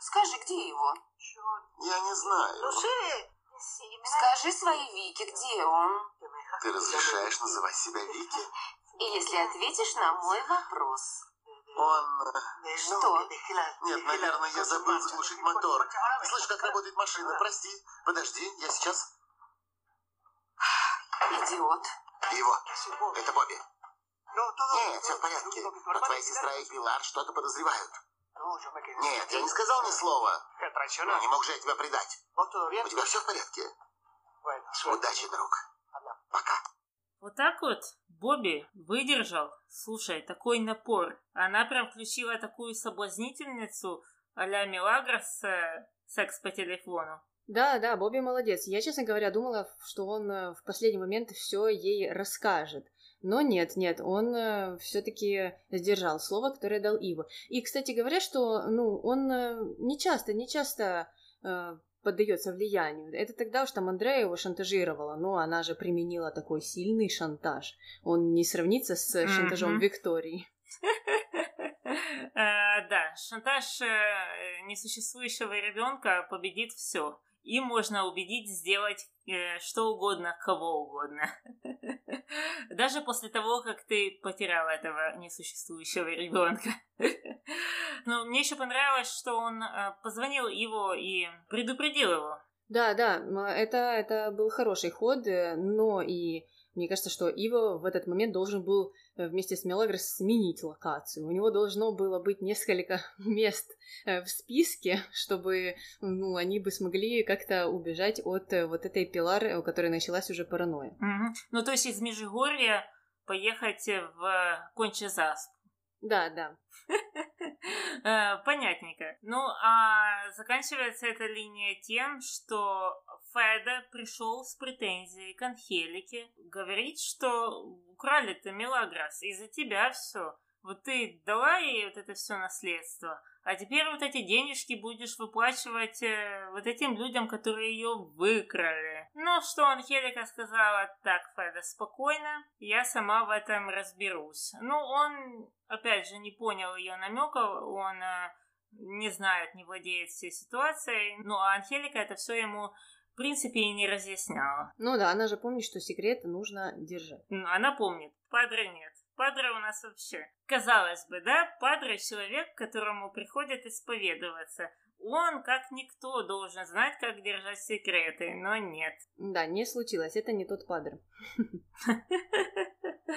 Скажи, где его? Я не знаю. Скажи своей Вике, где он? Ты разрешаешь называть себя Вики? И если ответишь на мой вопрос. Он... э, Что? Нет, наверное, я забыл заглушить мотор. Слышь, как работает машина? Прости. Подожди, я сейчас... Идиот. Его. Это Бобби. Нет, все в порядке. Но твоя сестра и Пилар что-то подозревают. Нет, я не сказал ни слова. Но не мог же я тебя предать. У тебя все в порядке? Удачи, друг. Пока. Вот так вот Бобби выдержал, слушай, такой напор. Она прям включила такую соблазнительницу а-ля Мелагрос э, секс по телефону. Да, да, Бобби молодец. Я, честно говоря, думала, что он э, в последний момент все ей расскажет. Но нет, нет, он все-таки сдержал слово, которое дал Ива. И, кстати говоря, что, ну, он э, не часто, не часто э, поддается влиянию. Это тогда уж там Андрея его шантажировала, но она же применила такой сильный шантаж. Он не сравнится с шантажом Мгм. Виктории. (laughs) Э, Да, шантаж э, несуществующего ребенка победит все. Им можно убедить сделать э, что угодно, кого угодно. (laughs) Даже после того, как ты потерял этого несуществующего ребенка. (laughs) Но мне еще понравилось, что он э, позвонил его и предупредил его. Да, да, это, это был хороший ход, э, но и Мне кажется, что Иво в этот момент должен был э, вместе с Мелагрос сменить локацию. У него должно было быть несколько (laughs) мест э, в списке, чтобы ну, они бы смогли как-то убежать от э, вот этой пилар, у которой началась уже паранойя. Угу. Ну, то есть из Межигорья поехать в Кончезасп. Да, да. (laughs) Понятненько. Ну, а заканчивается эта линия тем, что Феда пришел с претензией к Анхелике, говорит, что украли-то Мелагрос, из-за тебя все. Вот ты дала ей вот это все наследство, а теперь вот эти денежки будешь выплачивать э, вот этим людям, которые ее выкрали. Ну, что Анхелика сказала, так, Феда, спокойно, я сама в этом разберусь. Ну, он, опять же, не понял ее намека, он э, не знает, не владеет всей ситуацией. Ну, а Анхелика это все ему в принципе, и не разъясняла. Ну да, она же помнит, что секреты нужно держать. Ну, она помнит. Падре нет. Падре у нас вообще. Казалось бы, да, Падре человек, которому приходят исповедоваться. Он, как никто, должен знать, как держать секреты, но нет. Да, не случилось, это не тот Падре. (laughs)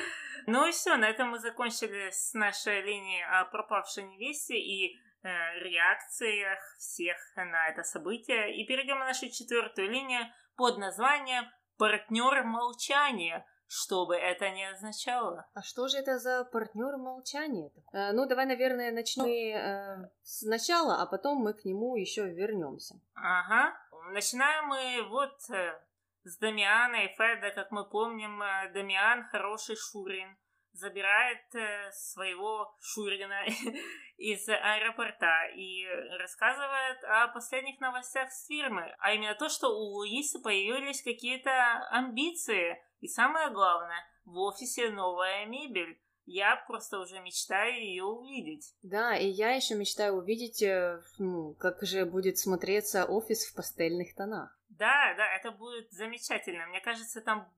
Ну и все, на этом мы закончили с нашей линией о пропавшей невесте и э, реакциях всех на это событие. И перейдем на нашу четвертую линию под названием «Партнер молчания», что бы это ни означало. А что же это за партнер молчания? Э, ну, давай, наверное, начнем э, сначала, а потом мы к нему еще вернемся. Ага. Начинаем мы вот э, с Дамиана и Феда. Как мы помним, э, Дамиан хороший Шурин забирает э, своего Шурина (laughs) из аэропорта и рассказывает о последних новостях с фирмы, а именно то, что у Луисы появились какие-то амбиции, и самое главное, в офисе новая мебель. Я просто уже мечтаю ее увидеть. Да, и я еще мечтаю увидеть, э, ну, как же будет смотреться офис в пастельных тонах. Да, да, это будет замечательно. Мне кажется, там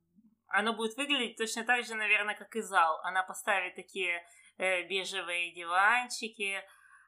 оно будет выглядеть точно так же, наверное, как и зал. Она поставит такие э, бежевые диванчики,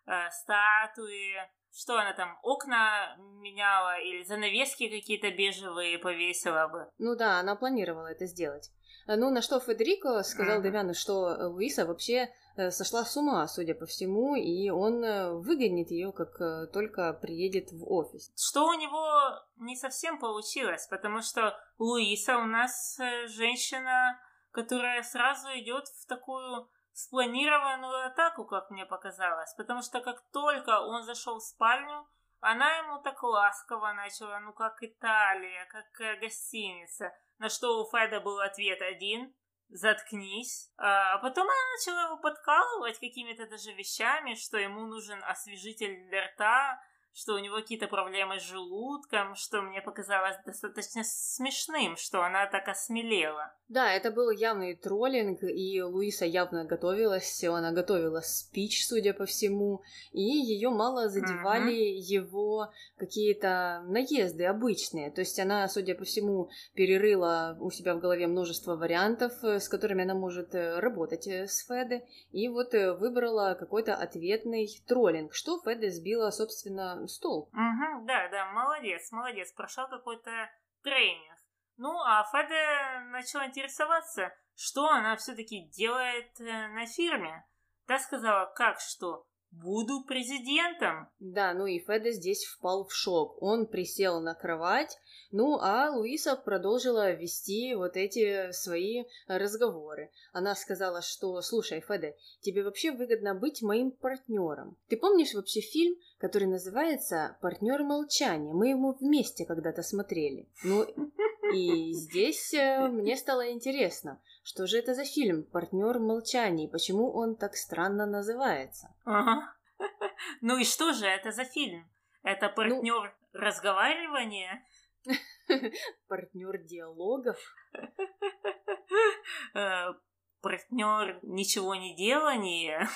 э, статуи. Что она там, окна меняла или занавески какие-то бежевые повесила бы? Ну да, она планировала это сделать. Ну, на что Федерико сказал mm-hmm. Демяну, что Луиса вообще Э, сошла с ума, судя по всему, и он э, выгонит ее, как э, только приедет в офис. Что у него не совсем получилось, потому что Луиса у нас женщина, которая сразу идет в такую спланированную атаку, как мне показалось, потому что как только он зашел в спальню, она ему так ласково начала, ну как Италия, как гостиница, на что у Феда был ответ один – заткнись. А потом она начала его подкалывать какими-то даже вещами, что ему нужен освежитель для рта, что у него какие-то проблемы с желудком, что мне показалось достаточно смешным, что она так осмелела. Да, это был явный троллинг, и Луиса явно готовилась, она готовила спич, судя по всему, и ее мало задевали uh-huh. его какие-то наезды обычные. То есть она, судя по всему, перерыла у себя в голове множество вариантов, э, с которыми она может э, работать э, с Феде, и вот выбрала какой-то ответный троллинг, что Феде сбила, собственно, стол. Угу, да, да, молодец, молодец, прошел какой-то тренинг. Ну, а Феде начала интересоваться, что она все-таки делает э, на фирме. Та сказала, как что, буду президентом. Да, ну и Феда здесь впал в шок. Он присел на кровать, ну а Луиса продолжила вести вот эти свои разговоры. Она сказала, что, слушай, Феде, тебе вообще выгодно быть моим партнером. Ты помнишь вообще фильм, который называется «Партнер молчания»? Мы ему вместе когда-то смотрели. Ну, и здесь э, мне стало интересно, что же это за фильм «Партнер молчания» и почему он так странно называется? Ага. (laughs) Ну и что же это за фильм? Это партнер ну... разговаривания? (laughs) Партнер диалогов? (laughs) Э, партнер ничего не делания?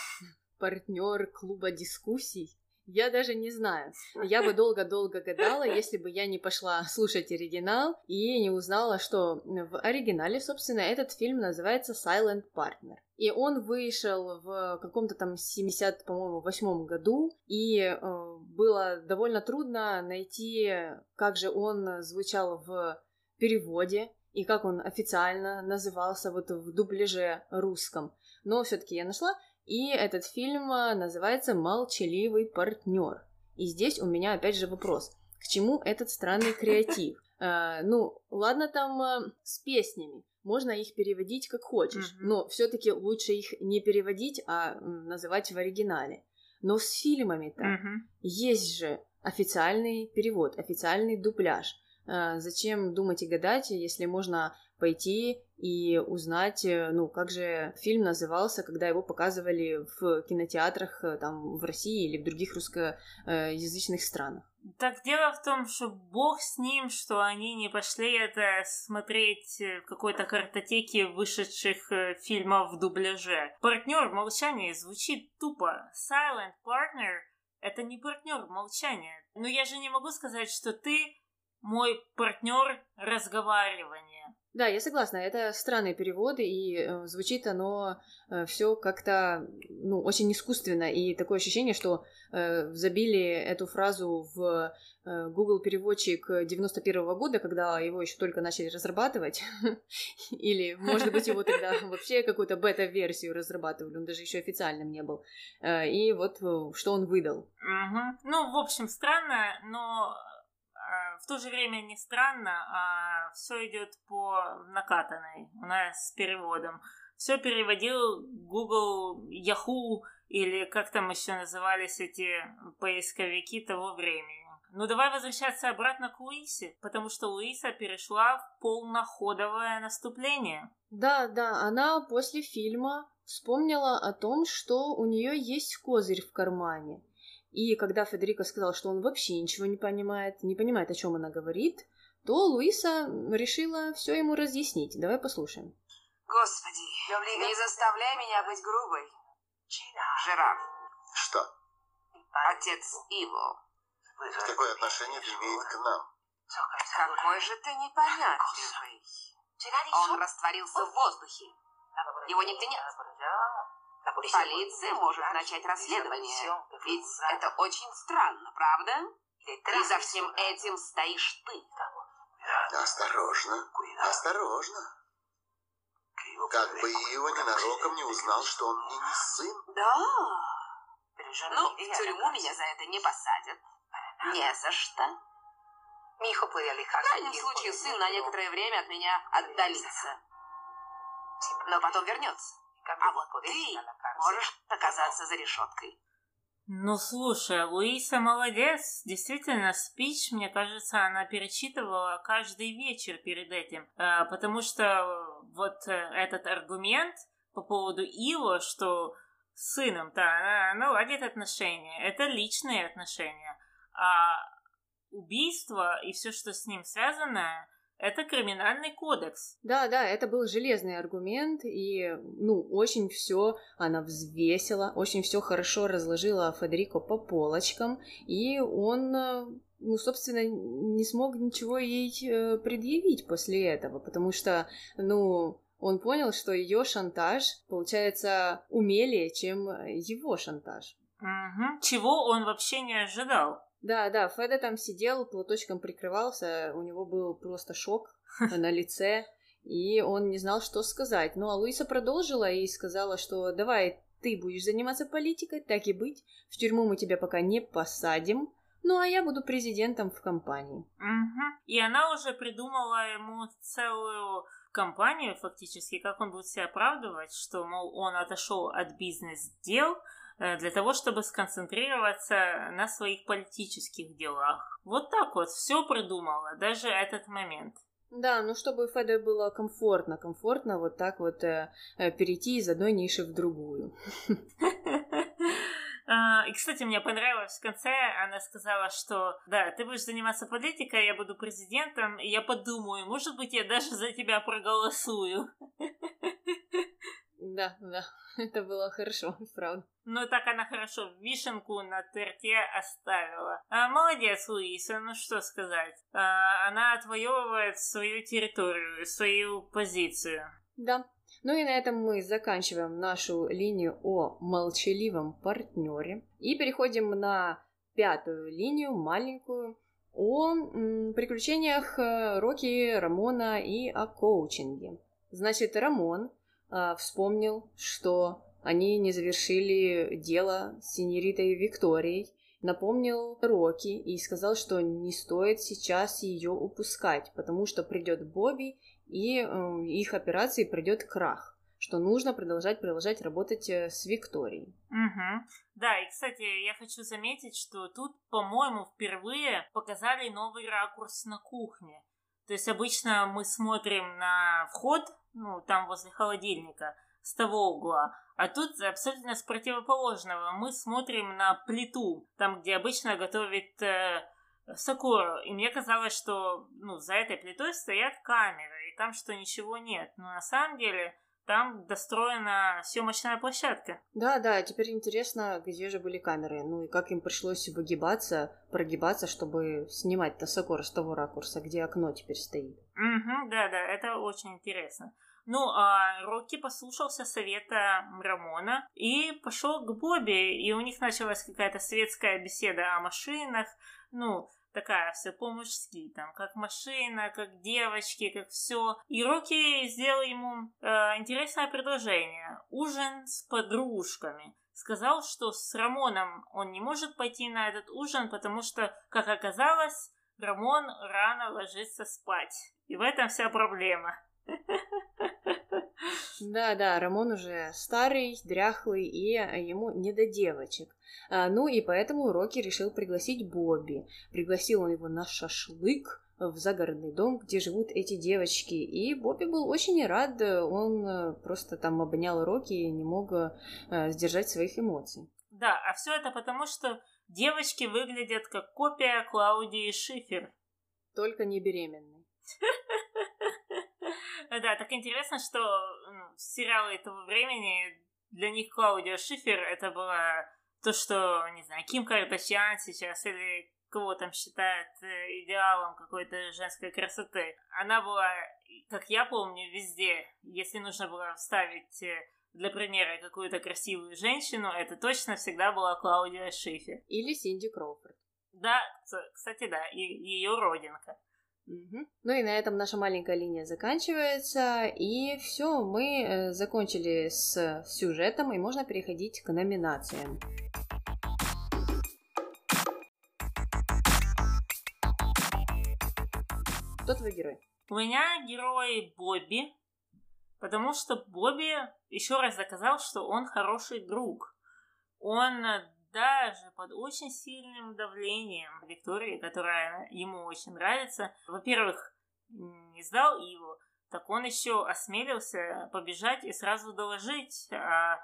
Партнер клуба дискуссий? Я даже не знаю. Я бы долго-долго гадала, если бы я не пошла слушать оригинал и не узнала, что в оригинале, собственно, этот фильм называется Silent Partner. И он вышел в каком-то там 70, по-моему, восьмом году, и э, было довольно трудно найти, как же он звучал в переводе. и как он официально назывался вот в дубляже русском. Но все-таки я нашла, и этот фильм э, называется «Молчаливый партнер». И здесь у меня опять же вопрос. К чему этот странный креатив? Э, (laughs) ну, ладно там э, с песнями, можно их переводить как хочешь, mm-hmm. но все-таки лучше их не переводить, а называть в оригинале. Но с фильмами-то mm-hmm. есть же официальный перевод, официальный дубляж. Э, зачем думать и гадать, если можно пойти и узнать, э, ну, как же фильм назывался, когда его показывали в кинотеатрах э, там в России или в других русскоязычных странах. Так дело в том, что бог с ним, что они не пошли это смотреть в какой-то картотеке вышедших фильмов в дубляже. Партнер молчания звучит тупо. Silent partner — это не партнер молчания. Но я же не могу сказать, что ты мой партнер разговаривания. Да, я согласна, это странные переводы, и э, звучит оно э, все как-то, ну, очень искусственно, и такое ощущение, что э, забили эту фразу в э, Google переводчик 91 -го года, когда его еще только начали разрабатывать, (laughs) или, может быть, его тогда (laughs) вообще какую-то бета-версию разрабатывали, он даже еще официальным не был, э, и вот э, что он выдал. Ну, в общем, странно, но в то же время не странно, а все идет по накатанной у нас с переводом. Все переводил Google, Yahoo или как там еще назывались эти поисковики того времени. Ну давай возвращаться обратно к Луисе, потому что Луиса перешла в полноходовое наступление. Да, да, она после фильма вспомнила о том, что у нее есть козырь в кармане. И когда Федерико сказал, что он вообще ничего не понимает, не понимает, о чем она говорит, то Луиса решила все ему разъяснить. Давай послушаем. Господи, не заставляй меня быть грубой. Жерар. Что? Отец Иво. Какое отношение это имеет к нам? Какой же ты непонятливый. Он растворился в воздухе. Его нигде нет. Полиция может начать расследование. Ведь это очень странно, правда? И за всем этим стоишь ты. Осторожно, осторожно. Как бы его ненароком не узнал, что он мне не сын. Да. Ну, в тюрьму меня за это не посадят. Не за что. В крайнем случае, сын на некоторое время от меня отдалится. Но потом вернется. А вот ты можешь оказаться за решеткой. Ну, слушай, Луиса молодец. Действительно, спич, мне кажется, она перечитывала каждый вечер перед этим. А, потому что вот э, этот аргумент по поводу Иво, что с сыном-то она наладит отношения. Это личные отношения. А убийство и все, что с ним связано, это криминальный кодекс. Да, да, это был железный аргумент, и, ну, очень все она взвесила, очень все хорошо разложила Федерико по полочкам, и он, э, ну, собственно, не смог ничего ей э, предъявить после этого, потому что, ну, он понял, что ее шантаж получается умелее, чем его шантаж. Угу. Чего он вообще не ожидал. Да, да, Феда там сидел, платочком прикрывался, у него был просто шок (laughs) на лице, и он не знал, что сказать. Ну, а Луиса продолжила и сказала, что давай ты будешь заниматься политикой, так и быть, в тюрьму мы тебя пока не посадим, ну, а я буду президентом в компании. Угу. И она уже придумала ему целую компанию, фактически, как он будет себя оправдывать, что, мол, он отошел от бизнес-дел, для того, чтобы сконцентрироваться на своих политических делах. Вот так вот все придумала, даже этот момент. Да, ну чтобы Феде было комфортно, комфортно вот так вот э, э перейти из одной ниши в другую. (laughs) А, и, кстати, мне понравилось в конце, она сказала, что да, ты будешь заниматься политикой, я буду президентом, и я подумаю, может быть, я даже за тебя проголосую. (laughs) Да, да, (laughs) это было хорошо, (laughs) правда. Ну, так она хорошо вишенку на торте оставила. А, молодец, Луиса, ну что сказать. А, она отвоевывает свою территорию, свою позицию. Да. Ну и на этом мы заканчиваем нашу линию о молчаливом партнере и переходим на пятую линию, маленькую, о приключениях э, Рокки, Рамона и о коучинге. Значит, Рамон э, вспомнил, что они не завершили дело с синьоритой Викторией, напомнил Рокки и сказал, что не стоит сейчас ее упускать, потому что придет Бобби и э, их операции придет крах, что нужно продолжать продолжать работать э, с Викторией. Угу. Да, и, кстати, я хочу заметить, что тут, по-моему, впервые показали новый ракурс на кухне. То есть обычно мы смотрим на вход, ну, там возле холодильника, с того угла, а тут абсолютно с противоположного. Мы смотрим на плиту, там, где обычно готовит э, Сакуру. И мне казалось, что ну, за этой плитой стоят камеры, и там что ничего нет. Но на самом деле там достроена съемочная площадка. Да, да, теперь интересно, где же были камеры, ну и как им пришлось выгибаться, прогибаться, чтобы снимать Тасакора с того ракурса, где окно теперь стоит. Угу, да, да, это очень интересно. Ну, а Рокки послушался совета Рамона и пошел к Бобби, и у них началась какая-то светская беседа о машинах, ну, такая все по-мужски, там, как машина, как девочки, как все. И Рокки сделал ему э, интересное предложение. Ужин с подружками. Сказал, что с Рамоном он не может пойти на этот ужин, потому что, как оказалось, Рамон рано ложится спать. И в этом вся проблема. Да, да, Рамон уже старый, дряхлый, и ему не до девочек. А, ну и поэтому Рокки решил пригласить Бобби. Пригласил он его на шашлык в загородный дом, где живут эти девочки. И Бобби был очень рад, он э, просто там обнял Рокки и не мог э, сдержать своих эмоций. Да, а все это потому, что девочки выглядят как копия Клаудии Шифер. Только не беременной. (laughs) (laughs) Да, так интересно, что ну, сериалы этого времени для них Клаудия Шифер это было то, что, не знаю, Ким Кардашьян сейчас или кого там считает э, идеалом какой-то женской красоты. Она была, как я помню, везде. Если нужно было вставить э, для примера какую-то красивую женщину, это точно всегда была Клаудия Шифер. Или Синди Кроуфорд. Да, кстати, да, и ее родинка. Ну и на этом наша маленькая линия заканчивается. И все, мы э, закончили с сюжетом, и можно переходить к номинациям. Кто твой герой? У меня герой Бобби, потому что Бобби еще раз доказал, что он хороший друг. Он даже под очень сильным давлением Виктории, которая ему очень нравится, во-первых, не сдал его, так он еще осмелился побежать и сразу доложить о,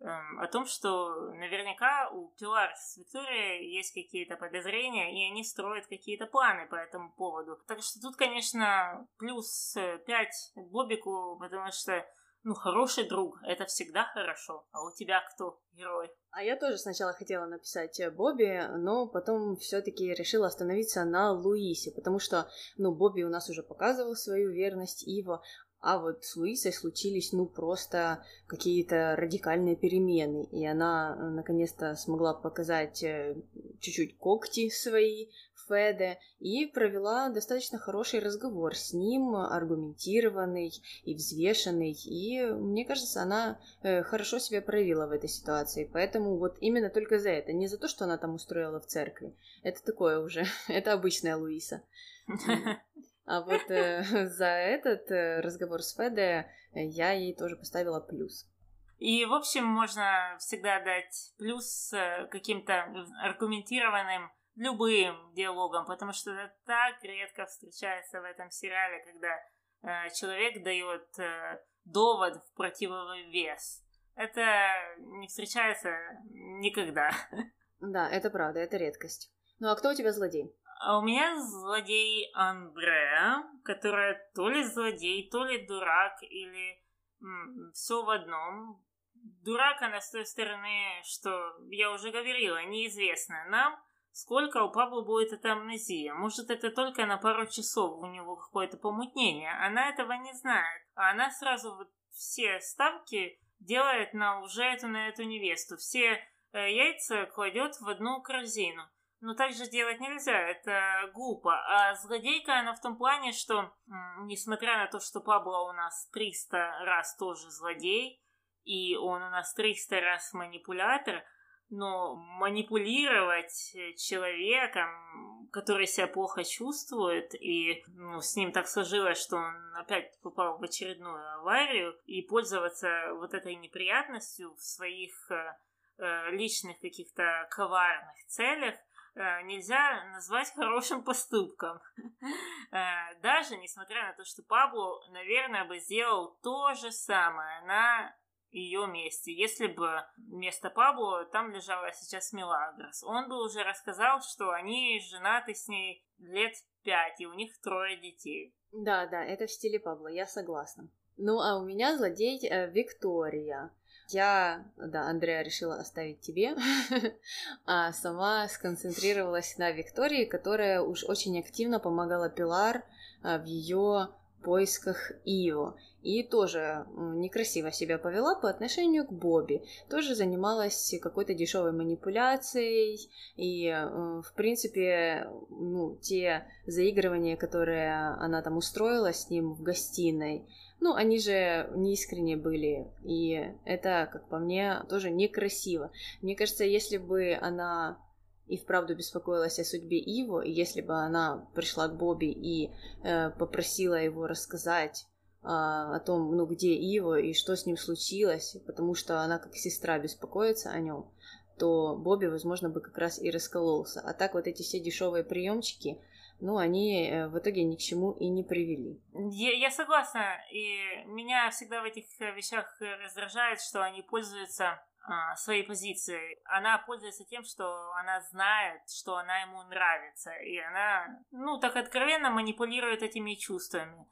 эм, о том, что наверняка у Пилар с Викторией есть какие-то подозрения, и они строят какие-то планы по этому поводу. Так что тут, конечно, плюс 5 Бобику, потому что ну, хороший друг, это всегда хорошо. А у тебя кто герой? А я тоже сначала хотела написать э, Бобби, но потом все-таки решила остановиться на Луисе, потому что, ну, Бобби у нас уже показывал свою верность Иво, а вот с Луисой случились, ну, просто какие-то радикальные перемены. И она, э, наконец-то, смогла показать э, чуть-чуть когти свои, Феде и провела достаточно хороший разговор с ним, аргументированный и взвешенный, и мне кажется, она э, хорошо себя проявила в этой ситуации, поэтому вот именно только за это, не за то, что она там устроила в церкви, это такое уже, (laughs) это обычная Луиса. (laughs) А вот э, за этот э, разговор с Феде я ей тоже поставила плюс. И, в общем, можно всегда дать плюс каким-то аргументированным любым диалогом, потому что это так редко встречается в этом сериале, когда э, человек дает э, довод в противовес. Это не встречается никогда. Да, это правда, это редкость. Ну а кто у тебя злодей? А у меня злодей Андреа, которая то ли злодей, то ли дурак, или все в одном. Дурак она с той стороны, что я уже говорила, неизвестно нам, Сколько у Пабло будет эта амнезия? Может, это только на пару часов у него какое-то помутнение? Она этого не знает. А она сразу вот все ставки делает на уже эту, на эту невесту. Все э, яйца кладет в одну корзину. Но так же делать нельзя, это глупо. А злодейка она в том плане, что, несмотря на то, что Пабло у нас 300 раз тоже злодей, и он у нас 300 раз манипулятор, но манипулировать человеком, который себя плохо чувствует, и ну, с ним так сложилось, что он опять попал в очередную аварию, и пользоваться вот этой неприятностью в своих э, э личных каких-то коварных целях, э, нельзя назвать хорошим поступком. (laughs) Э, даже несмотря на то, что Пабло, наверное, бы сделал то же самое на ее месте. Если бы вместо Пабло там лежала сейчас Мелагрос, он бы уже рассказал, что они женаты с ней лет пять, и у них трое детей. Да, да, это в стиле Пабло, я согласна. Ну, а у меня злодей э, Виктория. Я, да, Андрея решила оставить тебе, (laughs) а сама сконцентрировалась на Виктории, которая уж очень активно помогала Пилар э, в ее поисках Ио. И тоже некрасиво себя повела по отношению к Бобби. Тоже занималась какой-то дешевой манипуляцией. И, э, в принципе, ну, те заигрывания, которые она там устроила с ним в гостиной, ну, они же неискренне были. И это, как по мне, тоже некрасиво. Мне кажется, если бы она и вправду беспокоилась о судьбе Иво, и если бы она пришла к Бобби и э, попросила его рассказать э, о том, ну, где Иво и что с ним случилось, потому что она как сестра беспокоится о нем, то Бобби, возможно, бы как раз и раскололся. А так вот эти все дешевые приемчики, ну, они э, в итоге ни к чему и не привели. Я, я согласна, и меня всегда в этих вещах раздражает, что они пользуются своей позиции. Она пользуется тем, что она знает, что она ему нравится, и она, ну, так откровенно манипулирует этими чувствами.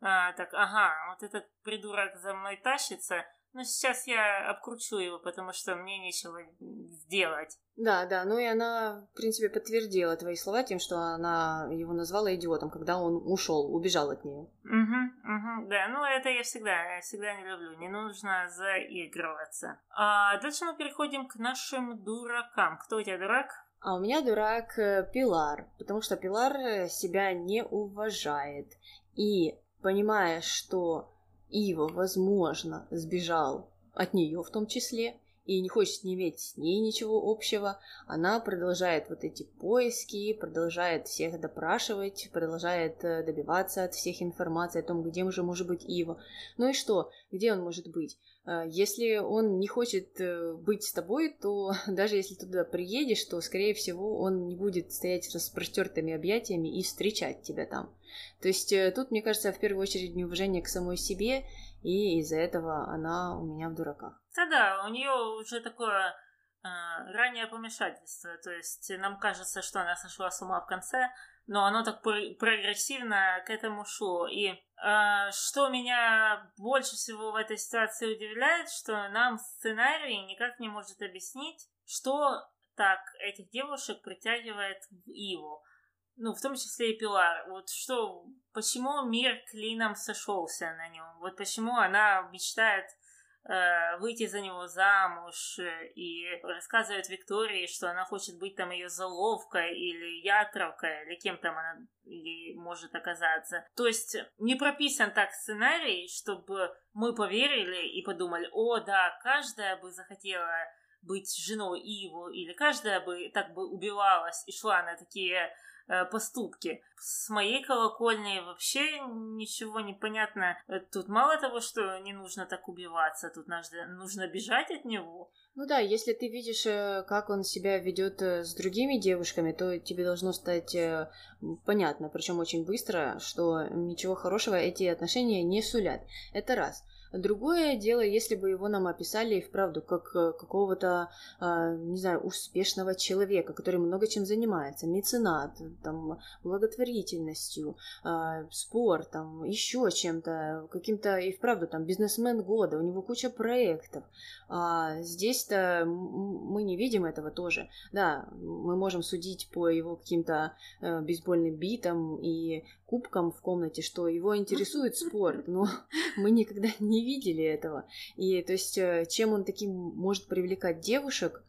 А, так, ага, вот этот придурок за мной тащится, но сейчас я обкручу его, потому что мне нечего сделать. Да, да, ну и она, в принципе, подтвердила твои слова тем, что она его назвала идиотом, когда он ушел, убежал от нее. Угу, угу, да, ну это я всегда, я всегда не люблю, не нужно заигрываться. А дальше мы переходим к нашим дуракам. Кто у тебя дурак? А у меня дурак э, Пилар, потому что Пилар себя не уважает. И понимая, что Ива, возможно, сбежал от нее в том числе, и не хочет не иметь с ней ничего общего, она продолжает вот эти поиски, продолжает всех допрашивать, продолжает э, добиваться от всех информации о том, где уже может быть Ива. Ну и что? Где он может быть? Э, если он не хочет э, быть с тобой, то (laughs) даже если туда приедешь, то, скорее всего, он не будет стоять с распростертыми объятиями и встречать тебя там. То есть тут, мне кажется, в первую очередь неуважение к самой себе и из-за этого она у меня в дураках. Да-да, у нее уже такое э, раннее помешательство, то есть нам кажется, что она сошла с ума в конце, но оно так прогрессивно к этому шло. И э, что меня больше всего в этой ситуации удивляет, что нам сценарий никак не может объяснить, что так этих девушек притягивает в Иву ну, в том числе и Пилар. Вот что, почему мир клином сошелся на нем? Вот почему она мечтает выйти за него замуж э, и рассказывает Виктории, что она хочет быть там ее заловкой или ятровкой, или кем там она ей может оказаться. То есть не прописан так сценарий, чтобы мы поверили и подумали, о, да, каждая бы захотела быть женой Иву, или каждая бы так бы убивалась и шла на такие Э, поступки. С моей колокольни вообще ничего не понятно. Э, тут мало того, что не нужно так убиваться, тут нужно, нужно бежать от него. Ну да, если ты видишь, э, как он себя ведет с другими девушками, то тебе должно стать понятно, причем очень быстро, что ничего хорошего эти отношения не сулят. Это раз. Другое дело, если бы его нам описали и вправду как э, какого-то, э, не знаю, успешного человека, который много чем занимается, меценат, там, благотворительностью, э, спортом, еще чем-то, каким-то и вправду там бизнесмен года, у него куча проектов. А здесь-то мы не видим этого тоже. Да, мы можем судить по его каким-то э, бейсбольным битам и кубкам в комнате, что его интересует спорт, но (laughs) мы никогда не видели этого. И то есть, э, чем он таким может привлекать девушек,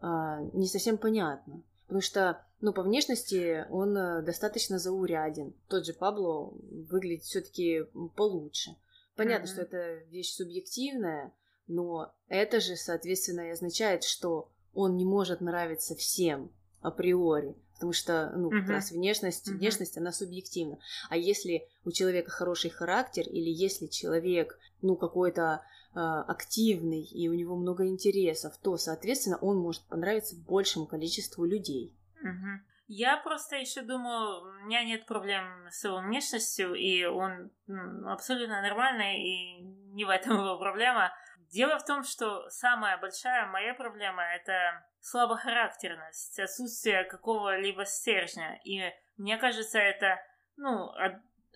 а, не совсем понятно. Потому что, ну, по внешности он э, достаточно зауряден. Тот же Пабло выглядит все-таки получше. Понятно, mm-hmm. что это вещь субъективная, но это же, соответственно, и означает, что он не может нравиться всем априори. Потому что, ну, как uh-huh. раз внешность, uh-huh. внешность, она субъективна. А если у человека хороший характер, или если человек, ну, какой-то э, активный, и у него много интересов, то, соответственно, он может понравиться большему количеству людей. Uh-huh. Я просто еще думаю, у меня нет проблем с его внешностью, и он ну, абсолютно нормальный, и не в этом его проблема. Дело в том, что самая большая моя проблема — это слабохарактерность, отсутствие какого-либо стержня. И мне кажется, это, ну,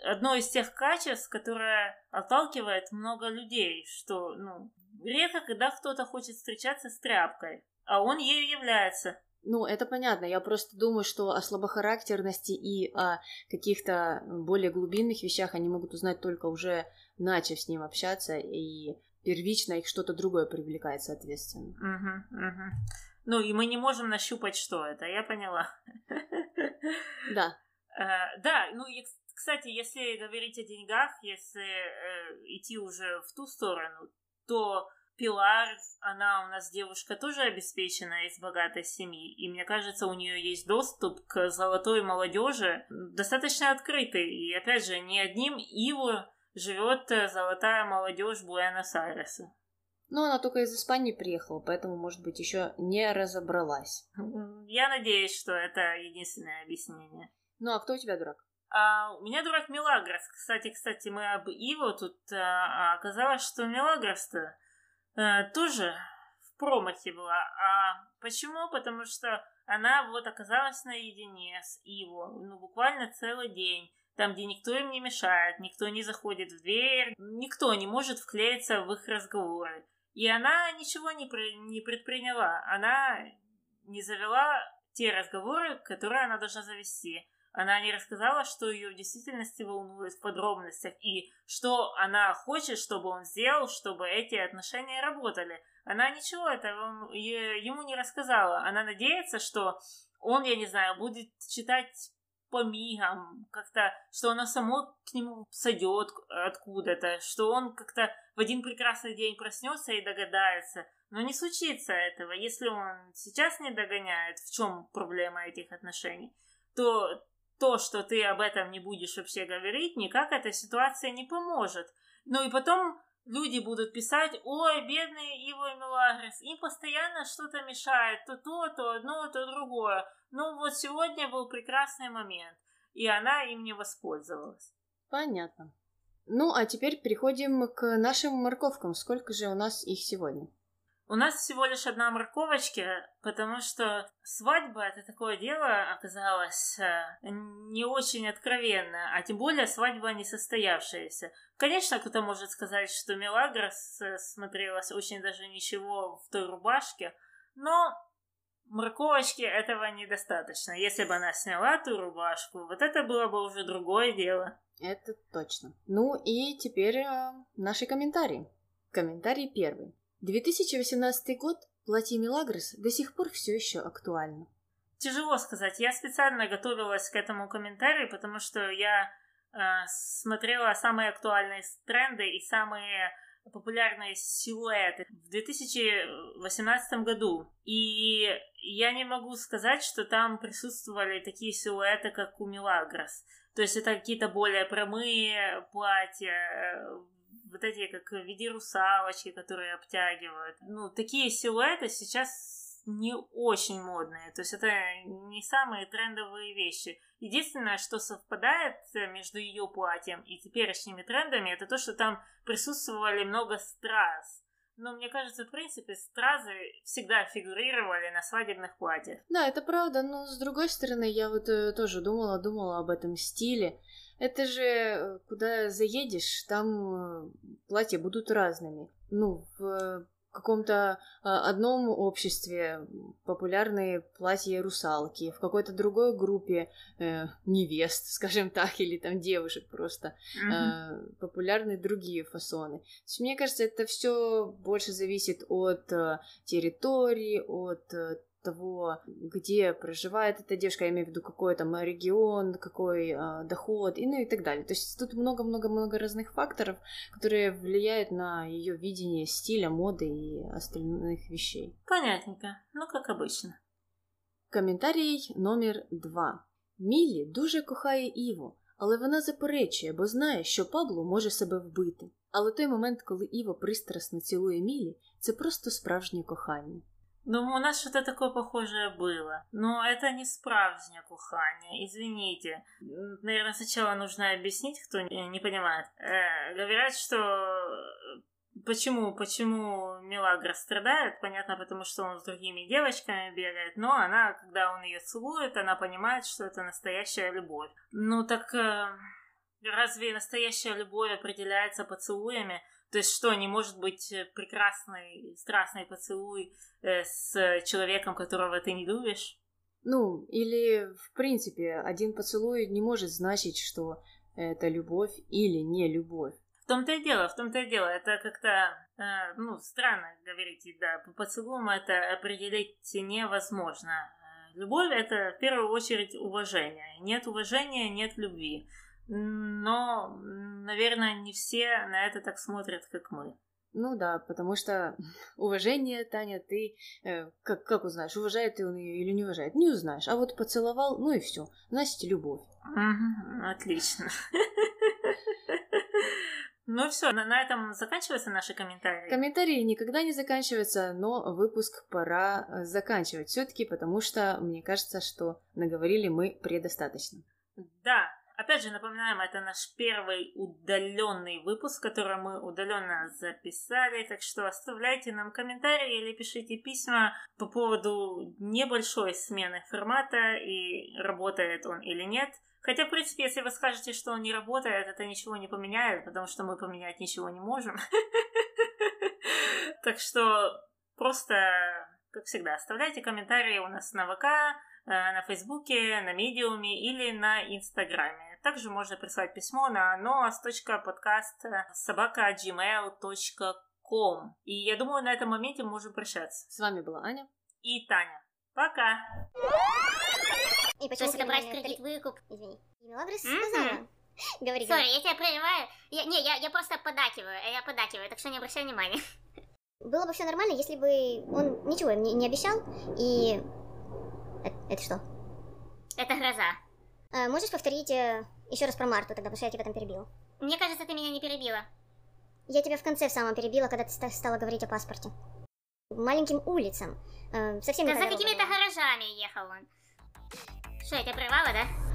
одно из тех качеств, которое отталкивает много людей, что, ну, редко когда кто-то хочет встречаться с тряпкой, а он ею является. Ну, это понятно. Я просто думаю, что о слабохарактерности и о каких-то более глубинных вещах они могут узнать только уже начав с ним общаться, и первично их что-то другое привлекает, соответственно. Угу, угу. Ну, и мы не можем нащупать, что это, я поняла. Да. Э, да, ну, и, кстати, если говорить о деньгах, если э, идти уже в ту сторону, то Пилар, она у нас девушка тоже обеспеченная из богатой семьи, и мне кажется, у нее есть доступ к золотой молодежи достаточно открытый. И опять же, не одним Иву живет э, золотая молодежь Буэнос-Айреса. Но она только из Испании приехала, поэтому, может быть, еще не разобралась. Я надеюсь, что это единственное объяснение. Ну, а кто у тебя дурак? А, у меня дурак Мелагрос. Кстати, кстати, мы об Иво тут а, а оказалось, что Мелагрос-то а, тоже в промахе была. А почему? Потому что она вот оказалась наедине с Иво, ну, буквально целый день там, где никто им не мешает, никто не заходит в дверь, никто не может вклеиться в их разговоры. И она ничего не, не предприняла. Она не завела те разговоры, которые она должна завести. Она не рассказала, что ее в действительности волнует в подробностях и что она хочет, чтобы он сделал, чтобы эти отношения работали. Она ничего этого ему не рассказала. Она надеется, что он, я не знаю, будет читать по мигам, как-то, что оно само к нему сойдет откуда-то, что он как-то в один прекрасный день проснется и догадается. Но не случится этого. Если он сейчас не догоняет, в чем проблема этих отношений, то то, что ты об этом не будешь вообще говорить, никак эта ситуация не поможет. Ну и потом люди будут писать, ой, бедный Иво и Мелагрис, им постоянно что-то мешает, то то, то одно, то другое. Ну вот сегодня был прекрасный момент, и она им не воспользовалась. Понятно. Ну, а теперь переходим к нашим морковкам. Сколько же у нас их сегодня? У нас всего лишь одна морковочка, потому что свадьба это такое дело оказалось э, не очень откровенно, а тем более свадьба не состоявшаяся. Конечно, кто-то может сказать, что Мелагрос э, смотрелась очень даже ничего в той рубашке, но морковочки этого недостаточно. Если бы она сняла ту рубашку, вот это было бы уже другое дело. Это точно. Ну и теперь э, наши комментарии. Комментарий первый. 2018 год платье Милагрос до сих пор все еще актуально. Тяжело сказать. Я специально готовилась к этому комментарию, потому что я э, смотрела самые актуальные тренды и самые популярные силуэты в 2018 году. И я не могу сказать, что там присутствовали такие силуэты, как у Милагрос. То есть это какие-то более прямые платья, э, вот эти как в виде русалочки, которые обтягивают. Ну, такие силуэты сейчас не очень модные. То есть это не самые трендовые вещи. Единственное, что совпадает между ее платьем и теперешними трендами, это то, что там присутствовали много страз. Но мне кажется, в принципе, стразы всегда фигурировали на свадебных платьях. Да, это правда, но с другой стороны, я вот э, тоже думала, думала об этом стиле. Это же э, куда заедешь, там э, платья будут разными. Ну, в каком-то а, одном обществе популярные платья русалки, в какой-то другой группе э, невест, (laughs) скажем так, или там девушек просто mm-hmm. э, популярны другие фасоны. То есть, мне кажется, это все больше зависит от э, территории, от э, того, где проживает эта девушка, я имею в виду какой там регион, какой э, доход, и ну и так далее. То есть тут много-много-много разных факторов, которые влияют на ее видение стиля, моды и остальных вещей. Понятненько. Ну, как обычно. Коментарій номер два. Мілі дуже кохає Іво, але вона заперечує, бо знає, що Пабло може себе вбити. Але той момент, коли Іво пристрасно цілує Мілі, це просто справжнє кохання. Ну, у нас что-то такое похожее было. Но это не справжнее кухание, извините. Наверное, сначала нужно объяснить, кто не понимает. Э, говорят, что Почему, почему Милагра страдает? Понятно, потому что он с другими девочками бегает, но она, когда он ее целует, она понимает, что это настоящая любовь. Ну так э, разве настоящая любовь определяется поцелуями? То есть что, не может быть прекрасный, страстный поцелуй э, с человеком, которого ты не любишь? Ну, или, в принципе, один поцелуй не может значить, что это любовь или не любовь том-то и дело, в том-то и дело. Это как-то, э, ну, странно говорить, да, по поцелуям это определить невозможно. Любовь — это в первую очередь уважение. Нет уважения — нет любви. Но, наверное, не все на это так смотрят, как мы. Ну да, потому что (laughs) уважение, Таня, ты э, как, как узнаешь, уважает ты он ее или не уважает? Не узнаешь. А вот поцеловал, ну и все. Значит, любовь. Угу, отлично. (laughs) Ну все, на, на этом заканчиваются наши комментарии. Комментарии никогда не заканчиваются, но выпуск пора э, заканчивать все-таки, потому что мне кажется, что наговорили мы предостаточно. Да, Опять же, напоминаем, это наш первый удаленный выпуск, который мы удаленно записали, так что оставляйте нам комментарии или пишите письма по поводу небольшой смены формата и работает он или нет – Хотя, в принципе, если вы скажете, что он не работает, это ничего не поменяет, потому что мы поменять ничего не можем. (laughs) Так что просто, как всегда, оставляйте комментарии у нас на ВК, э, на Фейсбуке, на Медиуме или на Инстаграме. Также можно прислать письмо на noas.podcast.gmail.com И я думаю, на этом моменте мы можем прощаться. С вами была Аня. И Таня. Пока! И почему брать кредит, выкуп? Извини. Мелагрос сказала. Говори, Сори, я тебя прерываю. Я, не, я, я просто подакиваю, я подакиваю, так что не обращай внимания. Было бы все нормально, если бы он ничего мне не обещал, и... Это, это что? Это гроза. А, можешь повторить э, еще раз про Марту тогда, потому что я тебя там перебила? Мне кажется, ты меня не перебила. Я тебя в конце в самом перебила, когда ты стала говорить о паспорте. Маленьким улицам. Э, совсем да за какими-то гаражами ехал он. Что, я тебя прервала, да?